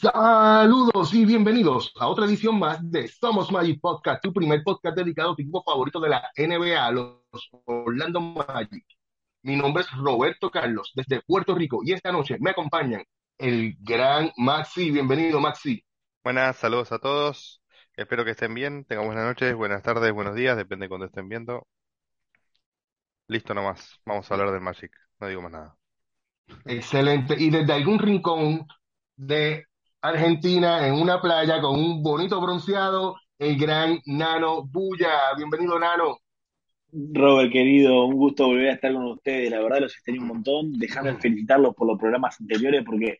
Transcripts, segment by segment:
Saludos y bienvenidos a otra edición más de Somos Magic Podcast, tu primer podcast dedicado a tu equipo favorito de la NBA, los Orlando Magic. Mi nombre es Roberto Carlos, desde Puerto Rico, y esta noche me acompañan el gran Maxi. Bienvenido, Maxi. Buenas, saludos a todos. Espero que estén bien. Tengan buenas noches, buenas tardes, buenos días, depende de cuando estén viendo. Listo nomás. Vamos a hablar del Magic. No digo más nada. Excelente. Y desde algún rincón de Argentina, en una playa con un bonito bronceado, el gran Nano Bulla. Bienvenido, Nano. Robert, querido, un gusto volver a estar con ustedes. La verdad, los extraño un montón. Déjame felicitarlos por los programas anteriores porque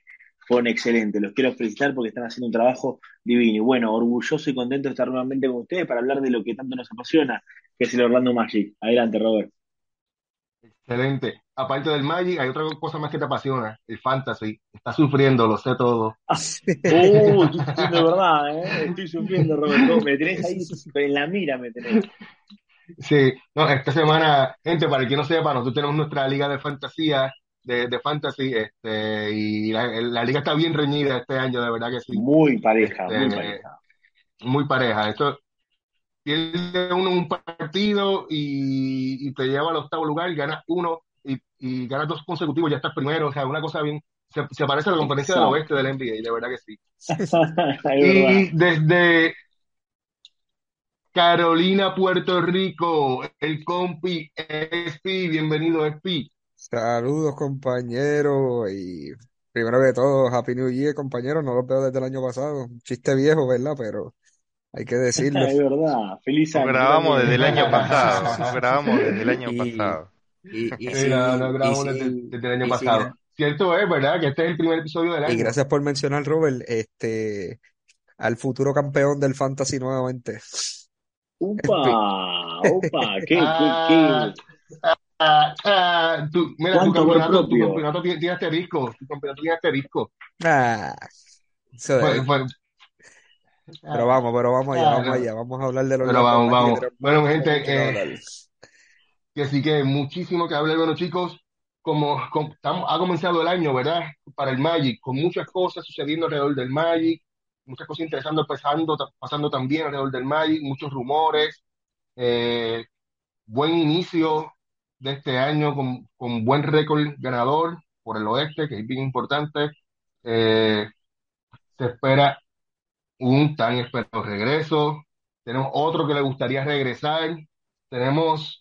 fueron excelentes. Los quiero felicitar porque están haciendo un trabajo divino. Y bueno, orgulloso y contento de estar nuevamente con ustedes para hablar de lo que tanto nos apasiona, que es el Orlando Magic. Adelante, Robert. Excelente. Aparte del Magic, hay otra cosa más que te apasiona, el fantasy. Estás sufriendo, lo sé todo. Uh, de verdad, ¿eh? Estoy sufriendo, Robert. Me tenés ahí en la mira, me tenés. Sí, no, esta semana, gente, para el que no sepa, nosotros tenemos nuestra liga de fantasía, de, de fantasy, este, y la, la liga está bien reñida este año, de verdad que sí. Muy pareja, Este, muy pareja. muy pareja. Esto pierde uno un partido y, y te lleva al octavo lugar, ganas uno y, y ganas dos consecutivos, ya estás primero. O sea, una cosa bien. Se, se parece a la conferencia del oeste del NBA, de verdad que sí. Y desde Carolina, Puerto Rico, el compi Espi, bienvenido Espi. Saludos compañeros y primero que todo, Happy New Year compañeros, no los veo desde el año pasado, un chiste viejo, ¿verdad? Pero hay que decirlo. Es verdad. Feliz Nos año. grabamos desde el año pasado. Nos grabamos desde el año Y, pasado. Y, y Sí, si, no, no y grabamos desde, desde el año y pasado. Cierto es, ¿verdad? Que este es el primer episodio del y año. gracias por mencionar, Robert, este, al futuro campeón del Fantasy nuevamente. Upa, upa, qué, Ah, qué. ah, ah, mira, tu campeonato, tu campeonato tiene, tiene asterisco, tu campeonato tiene asterisco. Ah, eso es. fue- Pero vamos, pero vamos allá, ah, vamos no. allá, vamos a hablar de los Pero vamos, vamos. Bueno, gente, eh. Que sí que muchísimo que hablar. Bueno, chicos, como, estamos- ha comenzado el año, ¿verdad? Para el Magic, con muchas cosas sucediendo alrededor del Magic, muchas cosas interesantes pasando, pasando también alrededor del Magic, muchos rumores, eh, buen inicio de este año con, con buen récord ganador por el oeste, que es bien importante. Eh, se espera un tan esperado regreso. Tenemos otro que le gustaría regresar. Tenemos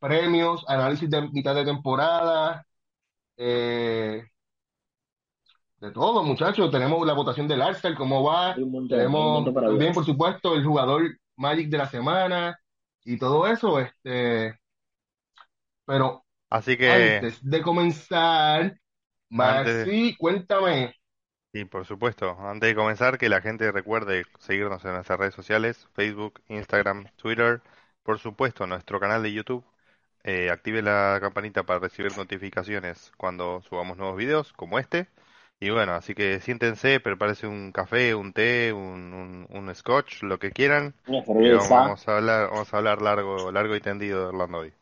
premios, análisis de mitad de temporada, eh, de todo, muchachos. Tenemos la votación del Arsenal, cómo va. Montón, Tenemos también, por supuesto, el jugador Magic de la semana y todo eso. Este, pero Así que, antes de comenzar, antes, Maxi, cuéntame. y por supuesto, antes de comenzar, que la gente recuerde seguirnos en nuestras redes sociales, Facebook, Instagram, Twitter, por supuesto, nuestro canal de YouTube. Eh, active la campanita para recibir notificaciones cuando subamos nuevos videos como este. Y bueno, así que siéntense, prepárense un café, un té, un, un, un scotch, lo que quieran. Una vamos, cerveza. vamos a hablar, vamos a hablar largo, largo y tendido de Orlando hoy.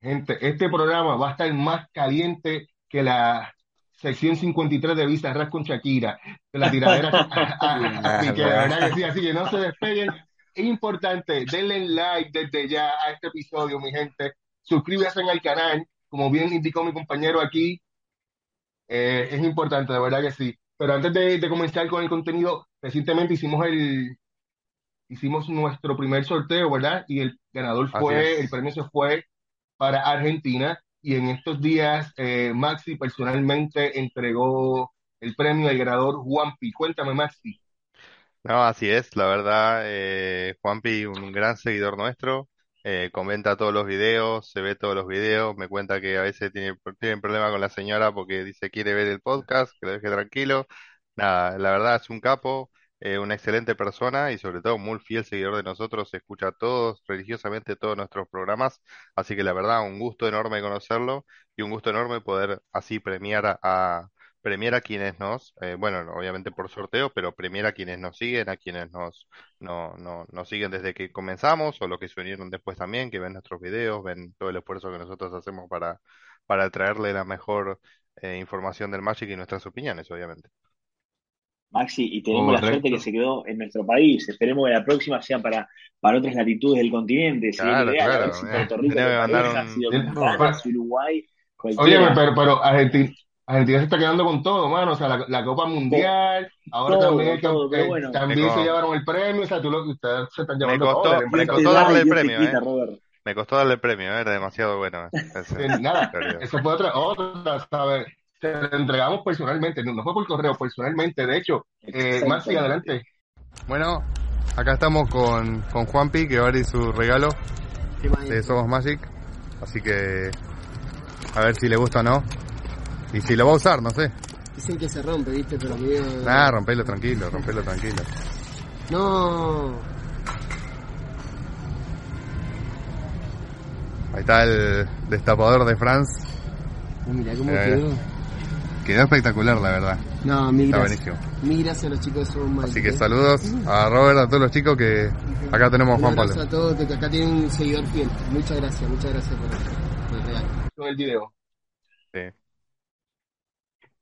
Gente, este programa va a estar más caliente que la sección 53 de Bizarrap con Shakira, de la tiradera. Así que de verdad que sí, así que no se despeguen. Es importante, denle like desde ya a este episodio, mi gente. Suscríbanse al canal, como bien indicó mi compañero aquí. eh, es importante, de verdad que sí. Pero antes de, de comenzar con el contenido, recientemente hicimos el, hicimos nuestro primer sorteo, ¿verdad? Y el ganador fue, el premio se fue para Argentina y en estos días eh, Maxi personalmente entregó el premio al ganador Juanpi. Cuéntame, Maxi. No, así es, la verdad, eh, Juanpi, un gran seguidor nuestro, eh, comenta todos los videos, se ve todos los videos, me cuenta que a veces tiene, tiene problema con la señora porque dice quiere ver el podcast, que lo deje tranquilo. Nada, la verdad es un capo, eh, una excelente persona y sobre todo muy fiel seguidor de nosotros, escucha todos, religiosamente todos nuestros programas, así que la verdad, un gusto enorme conocerlo y un gusto enorme poder así premiar a, a- premiar a quienes nos, eh, bueno, obviamente por sorteo, pero premiar a quienes nos siguen, a quienes nos, no, no, nos siguen desde que comenzamos o los que se unieron después también, que ven nuestros videos, ven todo el esfuerzo que nosotros hacemos para, para traerle la mejor eh, información del Magic y nuestras opiniones, obviamente. Maxi, y tenemos la suerte que se quedó en nuestro país. Esperemos que la próxima sea para, para otras latitudes del continente. Claro, claro. si mirá, Puerto Rico Uruguay, pero, pero Argentina, Argentina se está quedando con todo, mano. O sea, la, la Copa Mundial, ahora Todo, también, todo, eh, me, se co- llevaron el premio. O sea, tú lo, ustedes se están me llevando todo, costó, del me Dios te costó da darle y el premio, ¿eh? quita. Me costó darle el premio, ¿eh? Era demasiado bueno ese, Eh, nada, periodo. eso fue otra, otra, ¿sabes? Se lo entregamos personalmente, no, no fue por correo, personalmente. De hecho, eh, Maxi, Exactamente. adelante. Bueno, acá estamos con, con Juanpi, que va a abrir su regalo de Somos Magic. Así que a ver si le gusta o no. Y si lo va a usar, no sé. Dicen que se rompe, ¿viste? Pero mío. Nada, rompelo tranquilo, rompelo tranquilo. No. Ahí está el destapador de France. Oh, mirá cómo Mira, quedó. Quedó espectacular, la verdad. No, mil Está gracias. buenísimo. Mil gracias a los chicos de Magic, Así que ¿eh? saludos a Robert, a todos los chicos que acá tenemos a Un Juan Pablo. a todos, que acá tienen un seguidor fiel. Muchas gracias, muchas gracias por, por el regalo. Con el video. Sí.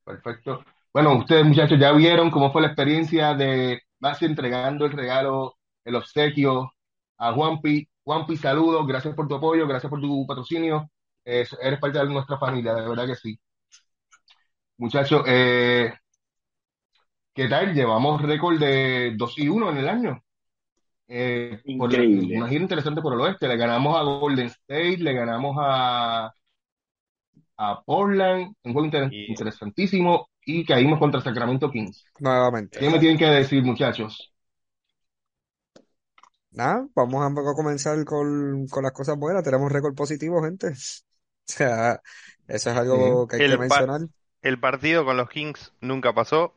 Perfecto. Bueno, ustedes muchachos ya vieron cómo fue la experiencia de Maxi entregando el regalo, el obsequio a Juanpi. Juanpi, saludos, gracias por tu apoyo, gracias por tu patrocinio. Eh, eres parte de nuestra familia, de verdad que sí. Muchachos, eh, ¿qué tal? Llevamos récord de 2 y 1 en el año. Eh, por Increíble. una gira interesante por el oeste. Le ganamos a Golden State, le ganamos a, a Portland, un juego inter- Y- interesantísimo, y caímos contra Sacramento Kings. nuevamente. ¿Qué me tienen que decir, muchachos? Nada, vamos a, a comenzar con, con las cosas buenas. Tenemos récord positivo, gente. O sea, eso es algo que hay que El pa- mencionar. El partido con los Kings nunca pasó.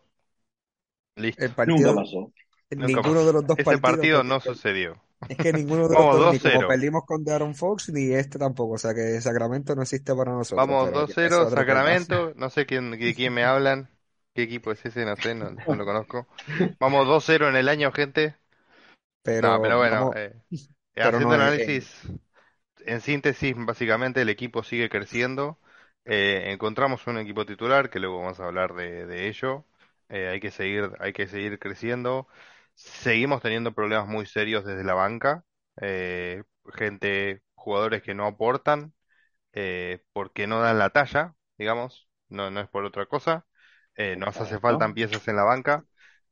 Listo. El Nunca partido, pasó. Nunca ninguno pasó. de los dos Ese partidos, partido no que- sucedió. Es que ninguno de los ni como 2-0. perdimos con Darren Fox, ni este tampoco. O sea que Sacramento no existe para nosotros. Vamos pero ya es 2-0, otro tema. Sacramento. No sé quién, de quién me hablan. ¿Qué equipo es ese? No sé, no, no lo conozco. Vamos 2-0 en el año, gente. Pero No, pero bueno, vamos, eh, pero haciendo no, el eh, análisis, en síntesis, básicamente el equipo sigue creciendo. Eh, encontramos un equipo titular, que luego vamos a hablar de, de ello. Eh, hay que seguir, hay que seguir creciendo. Seguimos teniendo problemas muy serios desde la banca. Eh, gente, jugadores que no aportan, eh, porque no dan la talla, digamos. No, no es por otra cosa. Eh, nos hace faltan piezas en la banca.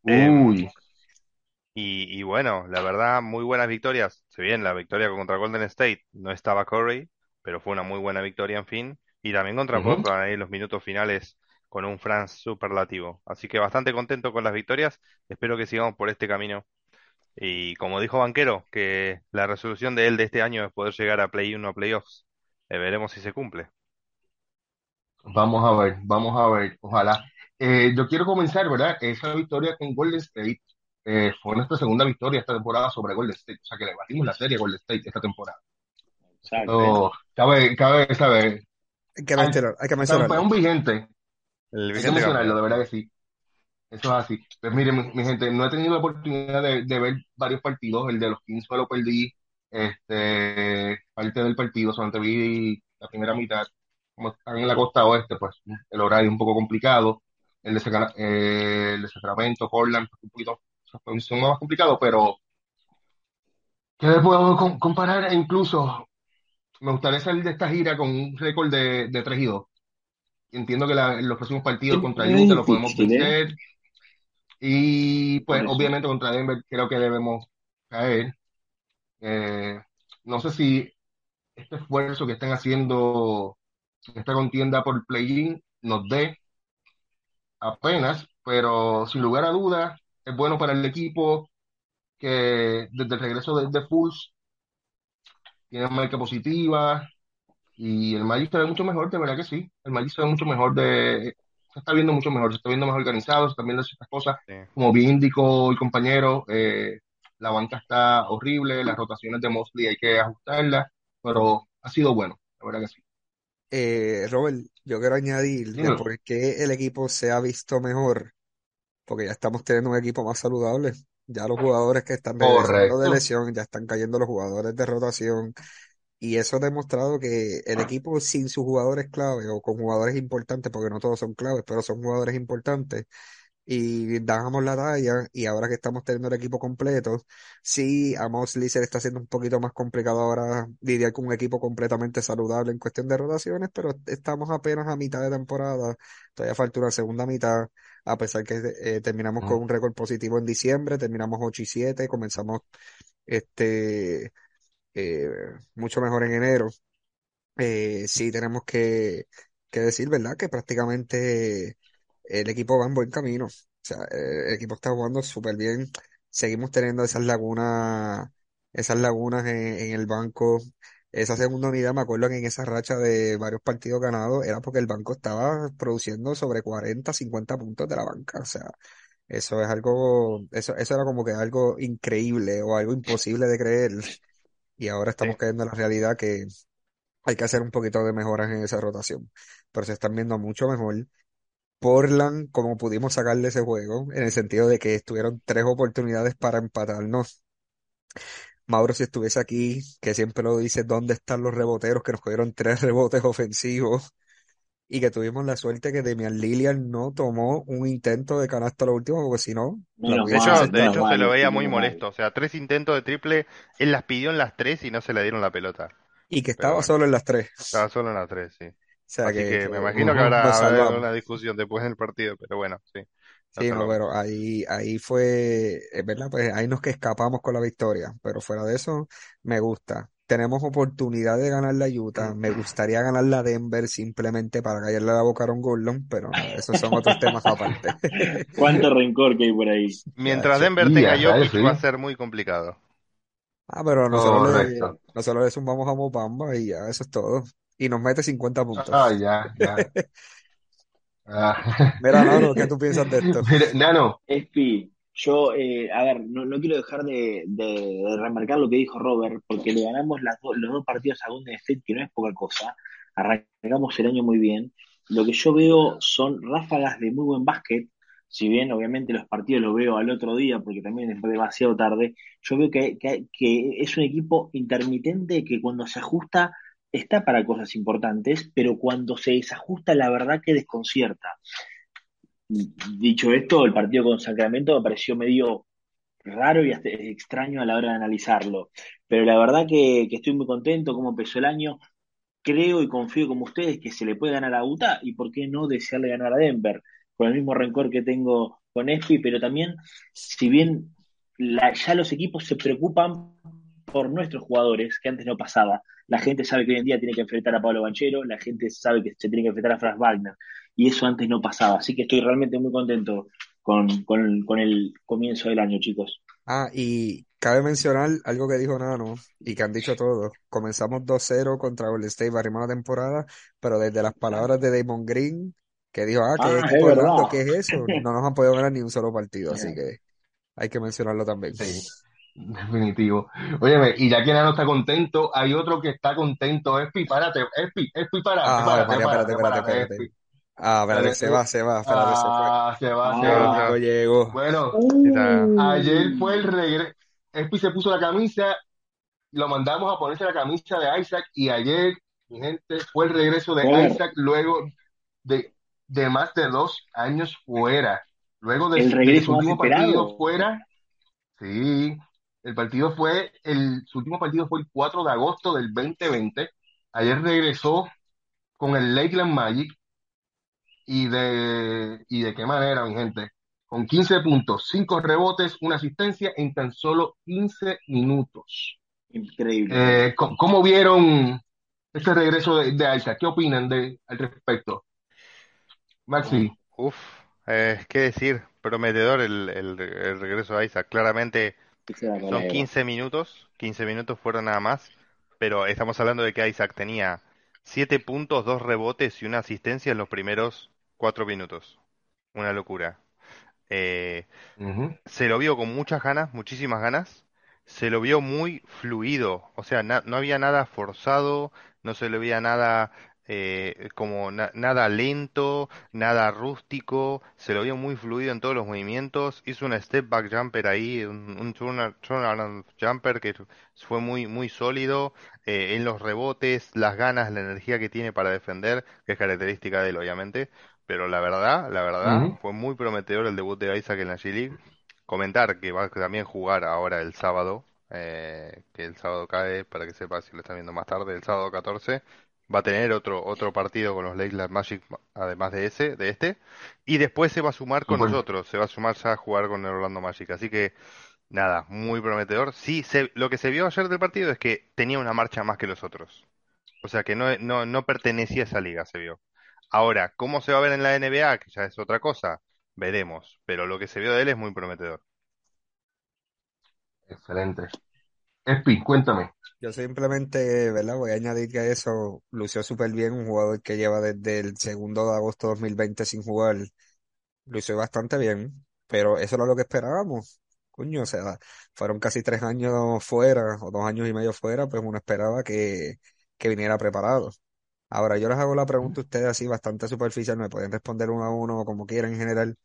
Eh, Uy, y, y bueno, la verdad, muy buenas victorias. Si bien la victoria contra Golden State no estaba Curry, pero fue una muy buena victoria, en fin. Y también contra. Portland ahí en los minutos finales con un Franz superlativo. Así que bastante contento con las victorias. Espero que sigamos por este camino. Y como dijo Banquero, que la resolución de él de este año es poder llegar a Play 1 a Playoffs. Eh, veremos si se cumple. vamos a ver, vamos a ver, ojalá. Eh, yo quiero comenzar, ¿verdad? Esa victoria con Golden State eh, fue nuestra segunda victoria esta temporada sobre Golden State. O sea que le batimos la serie a Golden State esta temporada. Exacto. So, cabe, cabe saber. hay que mencionar, hay que mencionarlo. campeón vigente, El mencionarlo, de verdad que sí. Eso es así. Pues mire, mi, mi gente, no he tenido la oportunidad de, de ver varios partidos. El de los Kings me lo perdí. Este, parte del partido, solamente vi la primera mitad. Como están en la costa oeste, pues el horario es un poco complicado. El de, Sacra- eh, el de Sacramento, Portland, un poquito, son más complicado, pero ¿qué le puedo com- comparar? E incluso me gustaría salir de esta gira con un récord de, de 3 y 2. Entiendo que la- en los próximos partidos contra Utah lo podemos ¿eh? vencer. Y pues obviamente contra Denver creo que debemos caer. Eh, no sé si este esfuerzo que están haciendo en esta contienda por play-in nos dé apenas, pero sin lugar a dudas es bueno para el equipo que desde el regreso de, de Fultz tiene marca positiva y el Magic se ve mucho mejor, de verdad que sí. El Magic se ve mucho mejor de, se está viendo mucho mejor, se está viendo más organizado, se están viendo ciertas cosas Sí. como bien indicó el compañero, eh, la banca está horrible, las rotaciones de Mosley hay que ajustarlas, pero ha sido bueno, la verdad que sí. Eh, Robert, yo quiero añadir Dímelo. por qué el equipo se ha visto mejor, porque ya estamos teniendo un equipo más saludable. Ya los jugadores que están regresando de lesión, ya están cayendo los jugadores de rotación. Y eso ha demostrado que el equipo sin sus jugadores clave o con jugadores importantes, porque no todos son claves, pero son jugadores importantes, y dábamos la talla y ahora que estamos teniendo el equipo completo, sí, a Mosley se le está haciendo un poquito más complicado ahora lidiar con un equipo completamente saludable en cuestión de rotaciones, pero estamos apenas a mitad de temporada, todavía falta una segunda mitad, a pesar que eh, terminamos con Mm. un récord positivo en diciembre, terminamos 8 y 7, comenzamos este eh, mucho mejor en enero. Eh, sí tenemos que, que decir, ¿verdad? Que prácticamente el equipo va en buen camino. O sea, eh, el equipo está jugando súper bien. Seguimos teniendo esas lagunas, esas lagunas en, en el banco. Esa segunda unidad, me acuerdo que en esa racha de varios partidos ganados era porque el banco estaba produciendo sobre 40, 50 puntos de la banca. O sea, eso es algo, eso, eso era como que algo increíble o algo imposible de creer. Y ahora estamos Sí. cayendo en la realidad que hay que hacer un poquito de mejoras en esa rotación. Pero se están viendo mucho mejor. Portland, como pudimos sacarle ese juego, en el sentido de que estuvieron tres oportunidades para empatarnos. Mauro, si estuviese aquí, que siempre lo dice, ¿dónde están los reboteros? Que nos cogieron tres rebotes ofensivos y que tuvimos la suerte que Demian Lillard no tomó un intento de canasta a lo último, porque si no, De hecho, mal, de hecho se lo veía muy molesto. O sea, tres intentos de triple, él las pidió en las tres y no se le dieron la pelota. Y que estaba solo en las tres. Estaba solo en las tres, sí. sea Así que, me imagino que habrá, habrá una discusión después del partido, pero bueno, sí, Sí, no, pero ahí, ahí fue, es verdad, pues ahí nos que escapamos con la victoria, pero fuera de eso, me gusta. Tenemos oportunidad de ganar la Utah, me gustaría ganar la Denver simplemente para callarle la boca a Aaron Gordon, pero nada, esos son otros temas aparte. Cuánto rencor que hay por ahí. Mientras. Denver tenga Jokic va a sí. ser muy complicado. Ah, pero nosotros le, nosotros le zumbamos a Mobamba y ya, eso es todo. Y nos mete 50 Ah, puntos. ya, ya. Ah. Mira, Nano, ¿qué tú piensas de esto? Mire, Nano, Espi, yo, eh, a ver, no, no quiero dejar de, de- remarcar lo que dijo Robert, porque le ganamos las do- los dos partidos a Golden State, que no es poca cosa. Arrancamos el año muy bien. Lo que yo veo son ráfagas de muy buen básquet. Si bien, obviamente, los partidos los veo al otro día, porque también es demasiado tarde, yo veo que, que es un equipo intermitente que cuando se ajusta está para cosas importantes, pero cuando se desajusta, la verdad que desconcierta. Dicho esto, el partido con Sacramento me pareció medio raro y extraño a la hora de analizarlo. Pero la verdad que, estoy muy contento cómo empezó el año. Creo y confío como ustedes que se le puede ganar a Utah y por qué no desearle ganar a Denver. Con el mismo rencor que tengo con Espi, pero también, si bien ya los equipos se preocupan por nuestros jugadores, que antes no pasaba. La gente sabe que hoy en día tiene que enfrentar a Pablo Banchero, la gente sabe que se tiene que enfrentar a Franz Wagner, y eso antes no pasaba. Así que estoy realmente muy contento con, con, con el comienzo del año, chicos. Ah, y cabe mencionar algo que dijo Nano y que han dicho todos. Comenzamos 2-0 contra Golden State, barrimos la temporada, pero desde las palabras de Damon Green, que dijo, ah, qué Ah, es. Orlando, ¿qué es eso? No nos han podido ganar ni un solo partido, así que hay que mencionarlo también. sí, definitivo. Óyeme, y ya que Nano está contento, hay otro que está contento. Espi, párate, Espi, Espi, párate, Ah, párate, María, espérate, párate, espérate, párate, espérate. Espi. Ah, espérate, se va, se va, espérate, se fue. Ah, se va, se Llegó, va. Llegó, llegó. Bueno, ayer fue el regreso. Espi se puso la camisa, lo mandamos a ponerse la camisa de Isaac y ayer, mi gente, fue el regreso de Robert, Isaac luego de, de más de dos años fuera. Luego de, el de su último partido fuera, sí, el partido fue, el, su último partido fue el 4 de agosto del 2020. Ayer regresó con el Lakeland Magic y de, y de qué manera, mi gente. Con 15 puntos, 5 rebotes, una asistencia en tan solo 15 minutos. Increíble. Eh, ¿cómo, cómo vieron este regreso de, de Isaac? ¿Qué opinan de, al respecto? Maxi. Uf, eh, qué decir, prometedor el, el, el regreso de Isaac. Claramente son palabra. 15 minutos, 15 minutos fueron nada más, pero estamos hablando de que Isaac tenía 7 puntos, 2 rebotes y una asistencia en los primeros 4 minutos. Una locura. Eh, se lo vio con muchas ganas, muchísimas ganas. Se lo vio muy fluido, o sea, no había nada forzado, no se le veía nada eh, como na- nada lento, nada rústico, se lo vio muy fluido en todos los movimientos. Hizo un step back jumper ahí, un, un turn- turnaround jumper que fue muy muy sólido eh, en los rebotes, las ganas, la energía que tiene para defender, que es característica de él, obviamente. Pero la verdad, la verdad, fue muy prometedor el debut de Isaac en la G-League. Comentar que va a también jugar ahora el sábado, eh, que el sábado cae, para que sepa si lo están viendo más tarde, el sábado 14, va a tener otro, otro partido con los Lakers Magic, además de ese, de este, y después se va a sumar con nosotros, se va a sumar ya a jugar con el Orlando Magic. Así que, nada, muy prometedor. Sí, se- lo que se vio ayer del partido es que tenía una marcha más que los otros. O sea que no, no, no pertenecía a esa liga, se vio. Ahora, ¿cómo se va a ver en la NBA? Que ya es otra cosa, veremos. Pero lo que se vio de él es muy prometedor. Excelente. Espi, cuéntame. Yo simplemente, ¿verdad? Voy a añadir que eso lució súper bien, un jugador que lleva desde el segundo de agosto de 2020 sin jugar, lució bastante bien, pero eso era lo que esperábamos. Coño, o sea, fueron casi tres años fuera, o dos años y medio fuera, pues uno esperaba que, que viniera preparado. Ahora, yo les hago la pregunta a ustedes así bastante superficial, me pueden responder uno a uno o como quieran en general.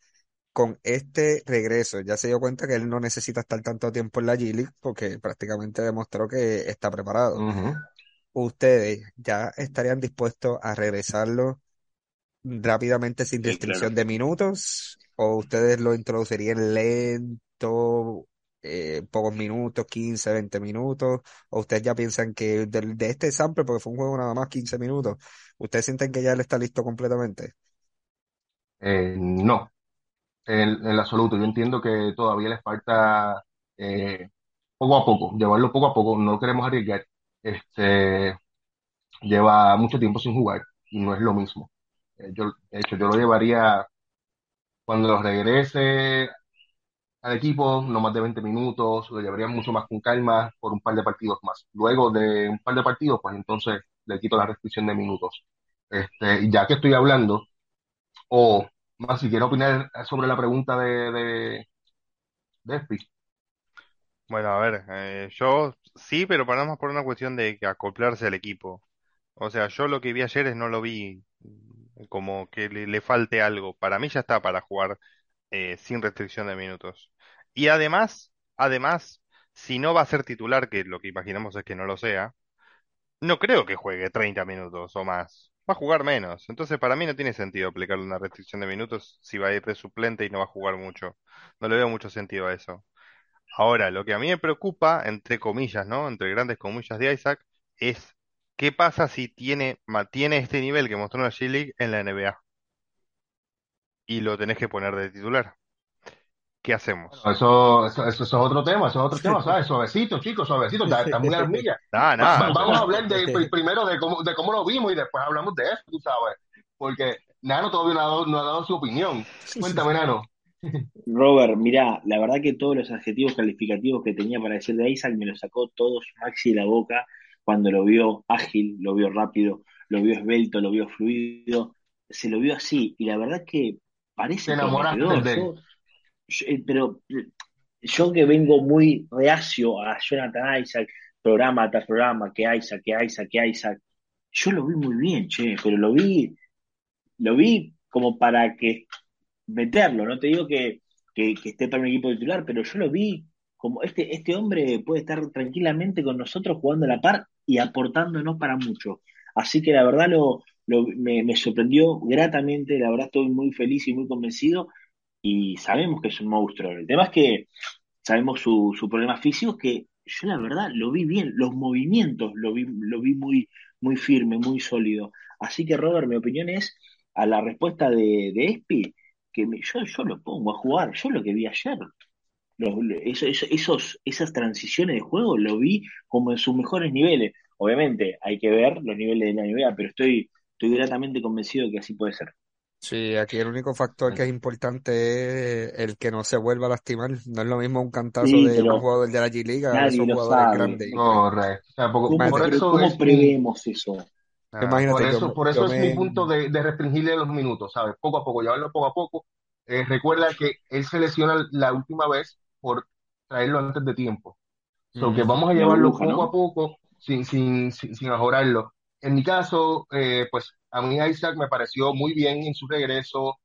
Con este regreso, ya se dio cuenta que él no necesita estar tanto tiempo en la G-League porque prácticamente demostró que está preparado. ¿Ustedes ya estarían dispuestos a regresarlo rápidamente sin Sí, restricción claro. de minutos? ¿O ustedes lo introducirían lento, eh, pocos minutos, 15, 20 minutos? ¿O ustedes ya piensan que del- de, este sample, porque fue un juego nada más 15 minutos, ¿ustedes sienten que ya él está listo completamente? Eh, no, en, en absoluto. Yo entiendo que todavía les falta eh, poco a poco, llevarlo poco a poco. No queremos arriesgar. Este, lleva mucho tiempo sin jugar y no es lo mismo. Eh, yo, de hecho, yo lo llevaría cuando regrese al equipo, no más de 20 minutos, lo llevaría mucho más con calma por un par de partidos más. Luego de un par de partidos, pues entonces le quito la restricción de minutos. Este, ya que estoy hablando, o más si quiero opinar sobre la pregunta de, de, de Espi. Bueno, a ver, eh, yo sí, pero para más por una cuestión de acoplarse al equipo. O sea, yo lo que vi ayer es no lo vi como que le, le falte algo. Para mí ya está para jugar eh, sin restricción de minutos. Y además, además, si no va a ser titular, que lo que imaginamos es que no lo sea, no creo que juegue 30 minutos o más. Va a jugar menos. Entonces, para mí no tiene sentido aplicarle una restricción de minutos si va a ir de suplente y no va a jugar mucho. No le veo mucho sentido a eso. Ahora, lo que a mí me preocupa, entre comillas, ¿no? Entre grandes comillas de Isaac, es qué pasa si tiene, mantiene este nivel que mostró en la G-League en la NBA y lo tenés que poner de titular. ¿Qué hacemos? Eso, eso, eso es otro tema, eso es otro tema, ¿sabes? Suavecito, chicos, suavecito, está, muy las millas. Nada, Va- nada. va- vamos a hablar de, pri- primero de cómo, de cómo lo vimos y después hablamos de eso, tú sabes. Porque Nano todavía no ha dado, no ha dado su opinión. Cuéntame, Nano. Robert, mirá, la verdad que todos los adjetivos calificativos que tenía para decir de Isaac me los sacó todos Maxi de la boca cuando lo vio ágil, lo vio rápido, lo vio esbelto, lo vio fluido, se lo vio así y la verdad que Te parece enamoraste de él. Yo, eh, pero eh, yo que vengo muy reacio a Jonathan Isaac, programa tras programa, que Isaac, que Isaac, que Isaac, yo lo vi muy bien, che, pero lo vi, lo vi como para que meterlo. No te digo que, que, que esté para un equipo titular, pero yo lo vi como este, este hombre puede estar tranquilamente con nosotros jugando a la par y aportándonos para mucho. Así que la verdad lo, lo- me, me sorprendió gratamente, la verdad estoy muy feliz y muy convencido y sabemos que es un monstruo. El tema es que sabemos su, su problema físico, que yo la verdad lo vi bien, los movimientos lo vi, lo vi muy, muy firme, muy sólido. Así que Robert, mi opinión es a la respuesta de, de Espi, que me- yo, yo lo pongo a jugar, yo lo que vi ayer, esos, esas transiciones de juego lo vi como en sus mejores niveles. Obviamente hay que ver los niveles de la NBA, pero estoy, estoy gratamente convencido de que así puede ser. Sí, aquí el único factor que es importante es el que no se vuelva a lastimar. No es lo mismo un cantazo Sí, de un jugador de la G-League a nadie esos lo jugadores sabe. grandes. Y pues, Correcto. O sea, por, ¿Cómo, por eso cómo es mi, prevemos eso? Ah, imagínate, por eso, por eso es me, mi punto de, de restringirle los minutos, ¿sabes? Poco a poco, llevarlo poco a poco. Eh, recuerda que él se lesiona la última vez por traerlo antes de tiempo. So que Ujú. vamos a llevarlo burbuja, poco a ¿no? poco, sin, sin, sin, sin mejorarlo. En mi caso, eh, pues a mí Isaac me pareció muy bien en su regreso,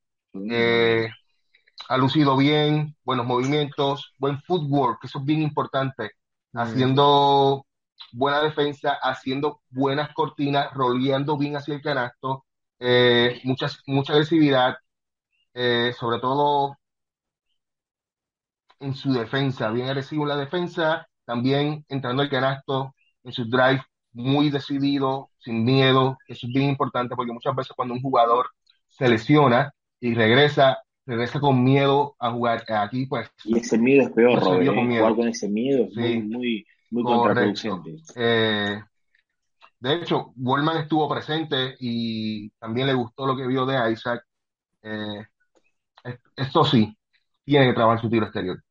eh, ha lucido bien, buenos movimientos, buen footwork, que eso es bien importante, Ujú. haciendo buena defensa, haciendo buenas cortinas, roleando bien hacia el canasto. eh, mucha, mucha agresividad, eh, sobre todo en su defensa, bien agresivo en la defensa, también entrando al canasto en su drive, muy decidido, sin miedo, eso es bien importante porque muchas veces cuando un jugador se lesiona y regresa, regresa con miedo a jugar aquí, pues Y ese miedo es peor, Robert, ¿eh? con Jugar miedo. con ese miedo es muy, Sí, muy, muy correcto. contraproducente. Eh, de hecho, Goldman estuvo presente y también le gustó lo que vio de Isaac. Eh, es- esto sí, tiene que trabajar su tiro exterior.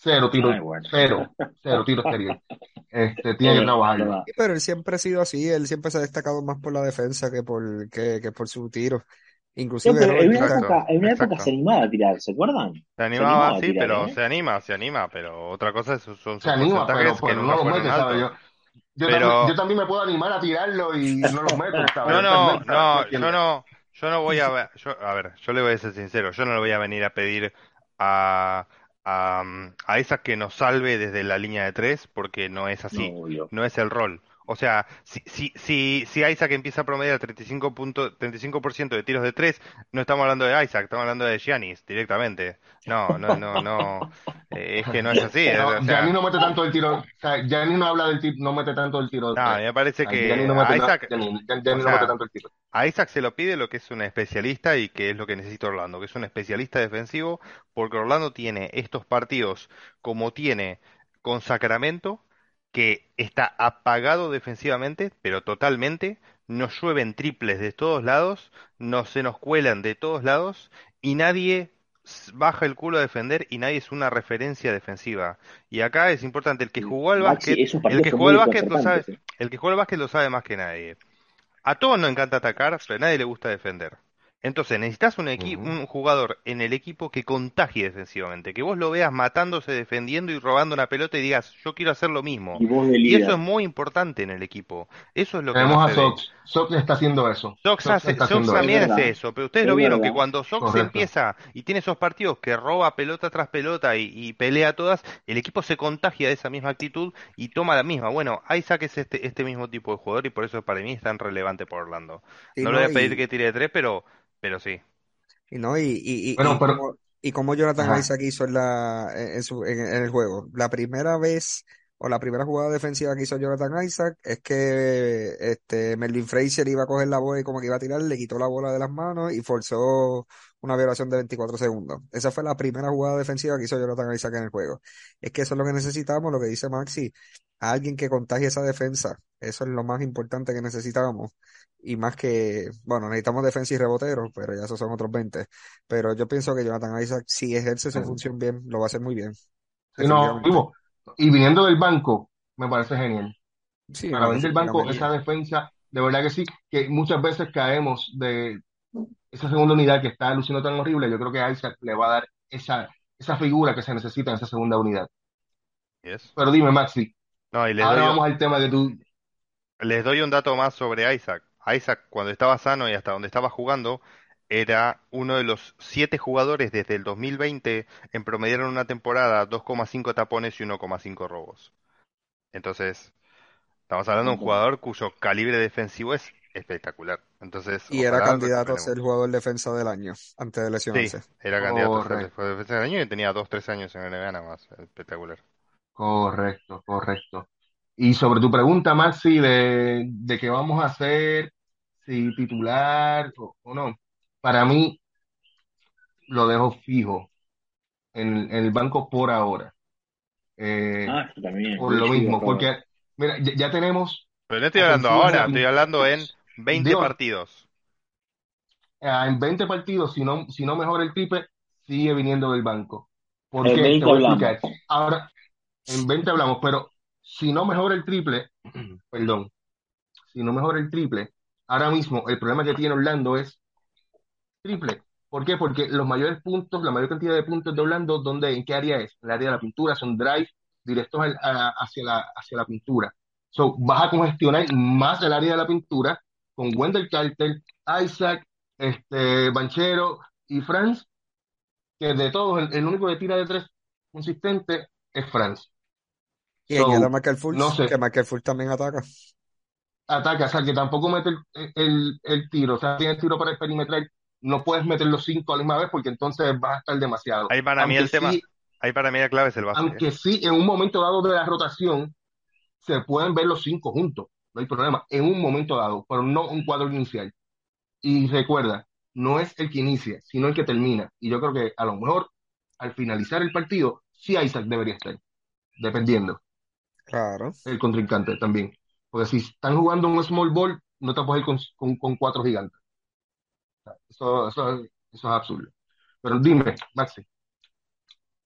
Cero tiro, Ay, bueno. cero, cero tiro exterior. Este, tiene que. Sí, Pero él siempre ha sido así, él siempre se ha destacado más por la defensa que por, que, que por su tiro. Inclusive, pero en una época, en una época se animaba a tirar, ¿se acuerdan? Se Se animaba, animaba a sí, tirar, pero ¿eh? se anima, se anima, pero otra cosa es- son Se sus anima, pero, porcentajes que pero nunca no fueron altos. Yo, yo, también, yo Pero también me puedo animar a tirarlo y no los meto, ¿sabes? no, no, ventaja, ¿me no, yo no, yo no voy a, ver- yo, a ver, yo le voy a ser sincero, yo no le voy a venir a pedir a, a, a Isaac que nos salve desde la línea de tres, porque no es así, no es el rol. O sea, si, si, si, si Isaac empieza a promediar 35 punto, 35% de tiros de tres, no estamos hablando de Isaac, estamos hablando de Giannis directamente. No, no, no, no, eh, es que no es así, es- No, o Gianni sea, no mete tanto el tiro, o sea, no habla del tiro, no mete tanto el tiro de no, me parece que no mete a ta- Isaac, Gianni, Gianni o no mete sea, tanto el tiro. A Isaac se lo pide lo que es un especialista y que es lo que necesita Orlando, que es un especialista defensivo, porque Orlando tiene estos partidos como tiene con Sacramento, que está apagado defensivamente, pero totalmente, nos llueven triples de todos lados, no se nos cuelan de todos lados y nadie baja el culo a defender y nadie es una referencia defensiva. Y acá es importante, el que jugó al Maxi, básquet, el que jugó al básquet lo sabe, el que jugó al básquet lo sabe más que nadie. A todos nos encanta atacar, pero a nadie le gusta defender. Entonces necesitas un equi- un jugador en el equipo que contagie defensivamente, que vos lo veas matándose, defendiendo y robando una pelota y digas, yo quiero hacer lo mismo. Y vos de Y eso es muy importante en el equipo. Eso es lo que Tenemos a. Sox. Sox está haciendo eso. Sox, Sox hace- Sox eso. también verdad, hace eso, pero ustedes es lo vieron que cuando Sox Correcto. empieza y tiene esos partidos que roba pelota tras pelota y, y pelea todas, el equipo se contagia de esa misma actitud y toma la misma. Bueno, Isaac es este, este mismo tipo de jugador y por eso para mí es tan relevante por Orlando. y No le voy no, a pedir y, que tire de tres, pero, pero sí. y no, y, y, y, Bueno, y pero, como, y como Jonathan ajá. Isaac hizo en la, en, en su, en, en el juego. La primera vez, o la primera jugada defensiva que hizo Jonathan Isaac es que este Melvin Frazier iba a coger la bola y como que iba a tirar, le quitó la bola de las manos y forzó una violación de 24 segundos. Esa fue la primera jugada defensiva que hizo Jonathan Isaac en el juego. Es que eso es lo que necesitamos, lo que dice Maxi, alguien que contagie esa defensa. Eso es lo más importante que necesitamos. Y más que, bueno, necesitamos defensa y reboteros, pero ya esos son otros 20. Pero yo pienso que Jonathan Isaac, si ejerce su función bien, lo va a hacer muy bien. No. Y viniendo del banco, me parece genial. Sí, Para venir del banco, esa defensa, de verdad que sí, que muchas veces caemos de esa segunda unidad que está luciendo tan horrible. Yo creo que Isaac le va a dar esa, esa figura que se necesita en esa segunda unidad. Yes. Pero dime, Maxi, No, y les ahora doy, vamos al tema que tú. les doy un dato más sobre Isaac. Isaac, cuando estaba sano y hasta donde estaba jugando, era uno de los siete jugadores desde el 2020 en promediar en una temporada 2,5 tapones y 1,5 robos. Entonces, estamos hablando de un jugador cuyo calibre defensivo es espectacular. Entonces, Y era candidato a ser jugador defensa del año antes de Sí, lesionarse. era candidato a ser defensa del año y tenía 2-3 años en la NBA nada más. Espectacular. correcto, correcto. Y sobre tu pregunta, Maxi, de, de qué vamos a hacer, si titular o, o no, para mí lo dejo fijo en, en el banco por ahora. Eh, Ah, también, por lo mismo, porque, mira, ya, ya tenemos Pero no estoy hablando ahora, estoy hablando en 20 Digo, partidos. ah, en 20 partidos, si no, si no mejora el triple, sigue viniendo del banco. ¿Por En qué? Te 20 voy a hablamos. explicar. Ahora, en 20 hablamos, pero si no mejora el triple, perdón, si no mejora el triple, ahora mismo el problema que tiene Orlando es triple. ¿Por qué? Porque los mayores puntos, la mayor cantidad de puntos de Orlando, ¿dónde, en qué área es? En el área de la pintura, son drive directos al- a- hacia la, hacia la pintura. So, vas a congestionar más el área de la pintura con Wendell Carter, Isaac, este, Banchero y Franz, que de todos, el, el único que tira de tres consistente es Franz. Y añade a So, Michael no sé. que Michael Fultz también ataca. ataca, o sea, que tampoco mete el, el, el tiro, o sea, tiene el tiro para el perimetral, no puedes meter los cinco a la misma vez porque entonces va a estar demasiado. Ahí para mí Aunque el tema, ahí para mí la clave es el base. aunque sí, en un momento dado de la rotación, se pueden ver los cinco juntos, no hay problema, en un momento dado, pero no un cuadro inicial. Y recuerda, no es el que inicia, sino el que termina. Y yo creo que a lo mejor al finalizar el partido, sí Isaac debería estar, dependiendo Claro. el contrincante también. Porque si están jugando un small ball, no te puedes ir con, con, con cuatro gigantes. Eso, eso, eso es absurdo. Pero dime, Maxi,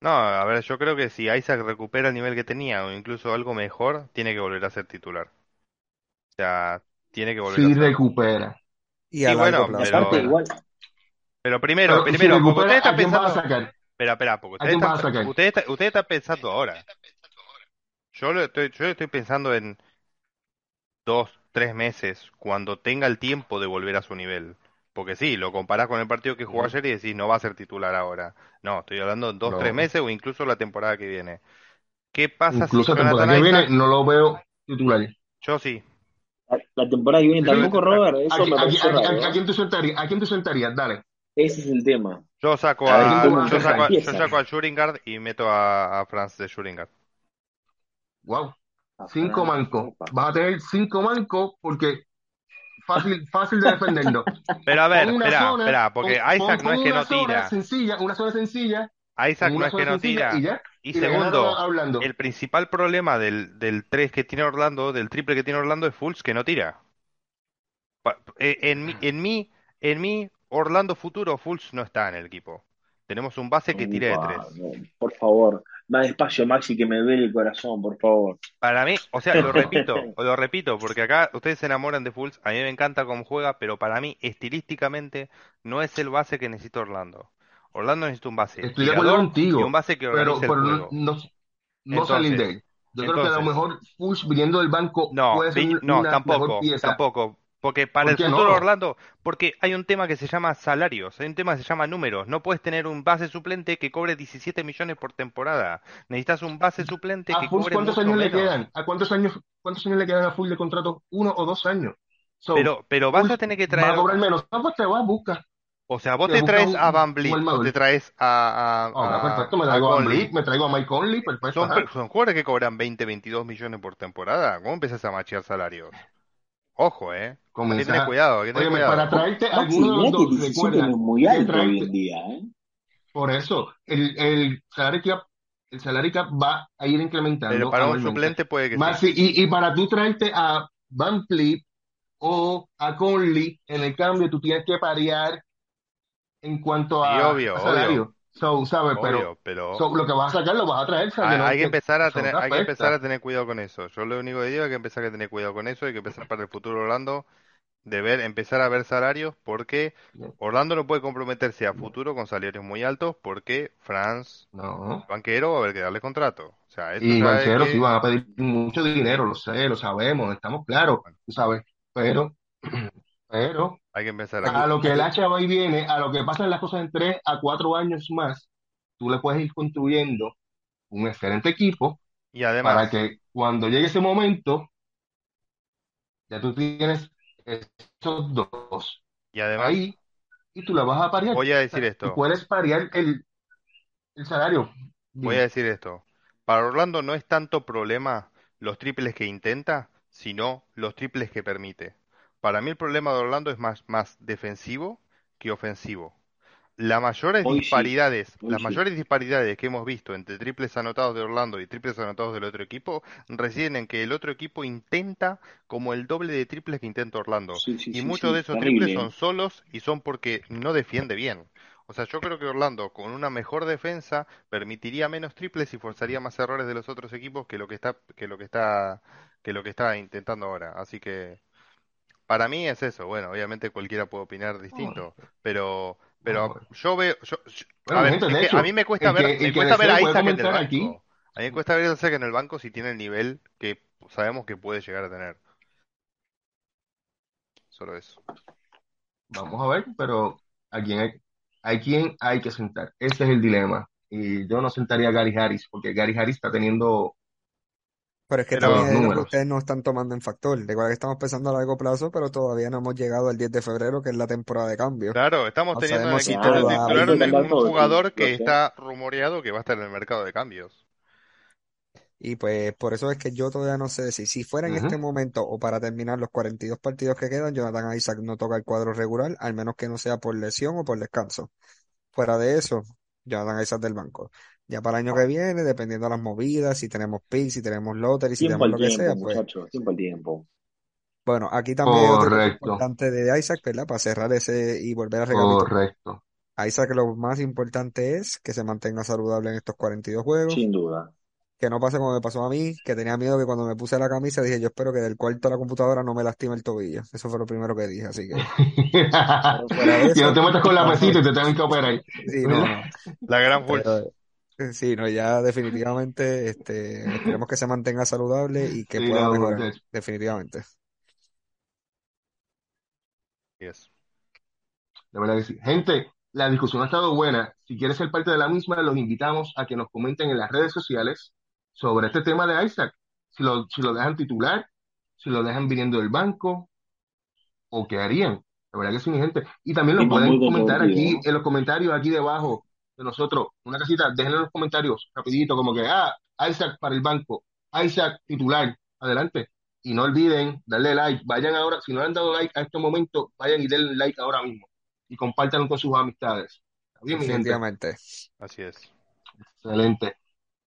No, a ver, yo creo que si Isaac recupera el nivel que tenía o incluso algo mejor, tiene que volver a ser titular. O sea, tiene que volver a si ser. recupera. Y Sí, a bueno, plazo. pero- aparte, igual, Pero primero, Pero si primero, usted recupera, está ¿a vas a pensando. sacar? Espera, espera, porque ¿A usted quién vas a está, sacar? usted está, usted está pensando ahora. Yo lo estoy, yo estoy pensando en dos, tres meses, cuando tenga el tiempo de volver a su nivel. Porque sí, lo comparás con el partido que jugó ayer y decís, no va a ser titular ahora. No, estoy hablando en dos, tres meses o incluso la temporada que viene. ¿Qué pasa si Incluso la temporada Jonathan que viene Isaac? no lo veo titular. Yo sí. la temporada que viene tampoco, Robert, ¿A, eso qui- me a ¿eh? quién tú sentarías? ¿A quién tú sentarías? Dale. Ese es el tema. Yo saco A yo saco a, yo empieza. saco a Shooting y meto a, a Franz de Shooting Guard. Wow. Cinco mancos. Vas a tener cinco mancos porque fácil, fácil de defenderlo. Pero a ver, espera, zona, espera, porque Isaac no es que no tira. sencilla, una zona sencilla, Isaac en no es que no tira. y ya. Y Y le ganaron segundo, el principal problema del, del 3 que tiene Orlando, del triple que tiene Orlando, es Fultz que no tira. Eh, En mi, en mi, en mi Orlando futuro, Fultz no está en el equipo. Tenemos un base que tira de tres. no, por favor, más despacio, Maxi, que me duele el corazón, por favor. Para mí, o sea, lo repito, lo repito, porque acá ustedes se enamoran de Fultz, a mí me encanta cómo juega, pero para mí, estilísticamente, no es el base que necesita Orlando. Orlando necesita un base Estoy de acuerdo y contigo, un base que pero, el pero no, juego. no, no salir de él. Yo creo que a lo mejor Fultz viniendo del banco no, puede ser no, una mejor tampoco, pieza. tampoco, porque para ¿Por el futuro no? Orlando, porque hay un tema que se llama salarios, hay un tema que se llama números. No puedes tener un base suplente que cobre 17 millones por temporada. Necesitas un base suplente ¿A que Fultz cobre cuántos mucho años le quedan? ¿A cuántos años, cuántos años le quedan a Fultz de contrato? Uno o dos años. So, Pero, pero vas a tener que va a traer, cobrar menos. No, pues te vas, busca. o sea, vos Te traes un, a Van Vliet te traes a, a, Ah, perfecto, me a, a traigo a Van. Vliet, me traigo a Mike Conley, perfecto, Son, ajá. per- son jugadores que cobran 20, 22 millones por temporada. ¿Cómo empezás a machear salarios? Ojo, eh. Hay que tener a... cuidado, hay que tener Óyeme, para cuidado. traerte Maxi, alguno de los que dos, 17 no recuerda es muy alto hoy en día, ¿eh? por eso, el, el salary cap, el salary cap va a ir Pero incrementando para un suplente puede que. Maxi, y, y para tú traerte a Van Vliet o a Conley, en el cambio tú tienes que parear en cuanto Sí, a, obvio, a obvio, salario. So, ¿sabes? Pero obvio, pero so, lo que vas a sacar lo vas a traer, ¿sabes? hay, No hay que empezar a tener, te hay que empezar a tener cuidado con eso. Yo lo único que digo es que empezar a tener cuidado con eso, hay que empezar para el futuro Orlando, de ver, empezar a ver salarios, porque Orlando no puede comprometerse a futuro con salarios muy altos, porque Franz, No. banquero, va a haber que darle contrato. O sea, eso Y banqueros sí que, van a pedir mucho dinero, lo sé, lo sabemos, estamos claros, tú sabes. Pero, pero, hay que empezar a lo que el hacha va y viene, a lo que pasan las cosas en tres a cuatro años más, tú le puedes ir construyendo un excelente equipo Y para además, que cuando llegue ese momento, ya tú tienes esos dos y además, ahí y tú le vas a parear. voy a decir esto. puedes parear el, el salario. Voy a decir esto. Para Orlando no es tanto problema los triples que intenta, sino los triples que permite. Para mí el problema de Orlando es más, más defensivo que ofensivo. Las mayores hoy disparidades, las sí. mayores disparidades que hemos visto entre triples anotados de Orlando y triples anotados del otro equipo residen en que el otro equipo intenta como el doble de triples que intenta Orlando. Sí, Y muchos de esos triples son solos y son porque no defiende bien. O sea, yo creo que Orlando con una mejor defensa permitiría menos triples y forzaría más errores de los otros equipos que lo que está que lo que está que lo que está intentando ahora. Así que para mí es eso. Bueno, obviamente cualquiera puede opinar distinto, pero pero yo veo yo, yo- a Bueno, ver, es que a mí me cuesta el ver que, me cuesta ver a Isaac en el aquí. A mí me cuesta ver a Isaac en el banco si tiene el nivel que sabemos que puede llegar a tener. Solo eso. Vamos a ver, pero a quién hay, a quién hay que sentar. Ese es el dilema. Y yo no sentaría a Gary Harris, porque Gary Harris está teniendo Pero es que Pero también es lo que ustedes no están tomando en factor. Recuerda que estamos pensando a largo plazo, pero todavía no hemos llegado al 10 de febrero, que es la temporada de cambio. claro, estamos teniendo en de va... titular sí, jugador que está rumoreado que va a estar en el mercado de cambios. Y pues por eso es que yo todavía no sé si, si fuera en este momento o para terminar los 42 partidos que quedan, Jonathan Isaac no toca el cuadro regular, al menos que no sea por lesión o por descanso. Fuera de eso, Jonathan Isaac del banco. Ya para el año que viene, dependiendo de las movidas, si tenemos picks, si tenemos lottery, si Tiempo tenemos lo que sea, tiempo, pues tiempo al tiempo. bueno, aquí también Correcto, importante de Isaac, ¿verdad? Para cerrar ese y volver a recapitular. correcto. Isaac lo más importante es que se mantenga saludable en estos 42 juegos. Sin duda. Que no pase como me pasó a mí, que tenía miedo que cuando me puse la camisa dije, yo espero que del cuarto de la computadora no me lastime el tobillo. Eso fue lo primero que dije, así que, de Que no eso, te metas con la pesita y te tengan que operar. sí, no, no, La gran pero eh, sí, no, ya definitivamente, este, esperemos que se mantenga saludable y que Sí, pueda no, mejorar, definitivamente. Yes. De verdad que sí. Gente, la discusión ha estado buena. Si quieres ser parte de la misma, los invitamos a que nos comenten en las redes sociales sobre este tema de Isaac. Si lo, si lo dejan titular, si lo dejan viniendo del banco, o qué harían. De verdad que sí, mi gente. Y también lo pueden comentar aquí en los comentarios, aquí debajo de nosotros. Una casita, déjenlo en los comentarios, rapidito, como que, ah, Isaac para el banco, Isaac titular, adelante. Y no olviden darle like, vayan ahora, si no le han dado like a este momento, vayan y denle like ahora mismo. Y compártanlo con sus amistades. ¿Está bien, mi gente? Definitivamente. Así es. Excelente.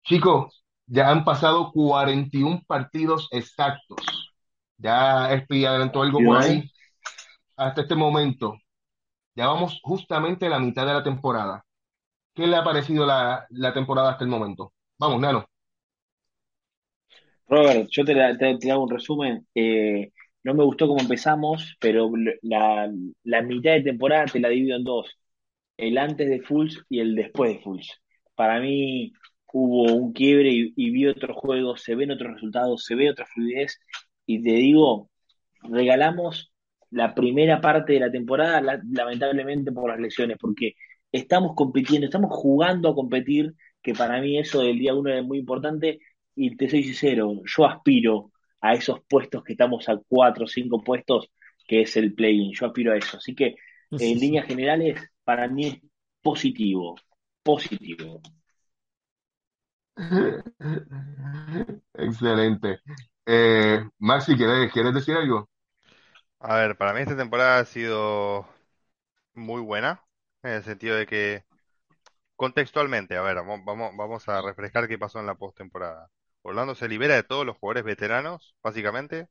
Chicos, ya han pasado 41 partidos exactos. Ya Espi adelantó algo por ahí. Hasta este momento, ya vamos justamente a la mitad de la temporada. ¿Qué le ha parecido la, temporada hasta el momento? Vamos, Nano. Robert, yo te, hago un resumen. Eh, no me gustó cómo empezamos, pero la, mitad de temporada te la divido en dos. El antes de Fulls y el después de Fulls. Para mí hubo un quiebre y, vi otros juegos, se ven otros resultados, se ve otra fluidez. Y te digo, regalamos la primera parte de la temporada, la- lamentablemente por las lesiones, porque estamos compitiendo, estamos jugando a competir, que para mí eso del día uno es muy importante, y te soy sincero, yo aspiro a esos puestos que estamos a cuatro o cinco puestos, que es el play-in, yo aspiro a eso. Así que en líneas generales, para mí es positivo, positivo. Excelente. Eh, Maxi, ¿quieres, quieres decir algo? A ver, para mí esta temporada ha sido muy buena, en el sentido de que contextualmente, a ver, vamos, vamos, a refrescar qué pasó en la postemporada. Orlando se libera de todos los jugadores veteranos, básicamente.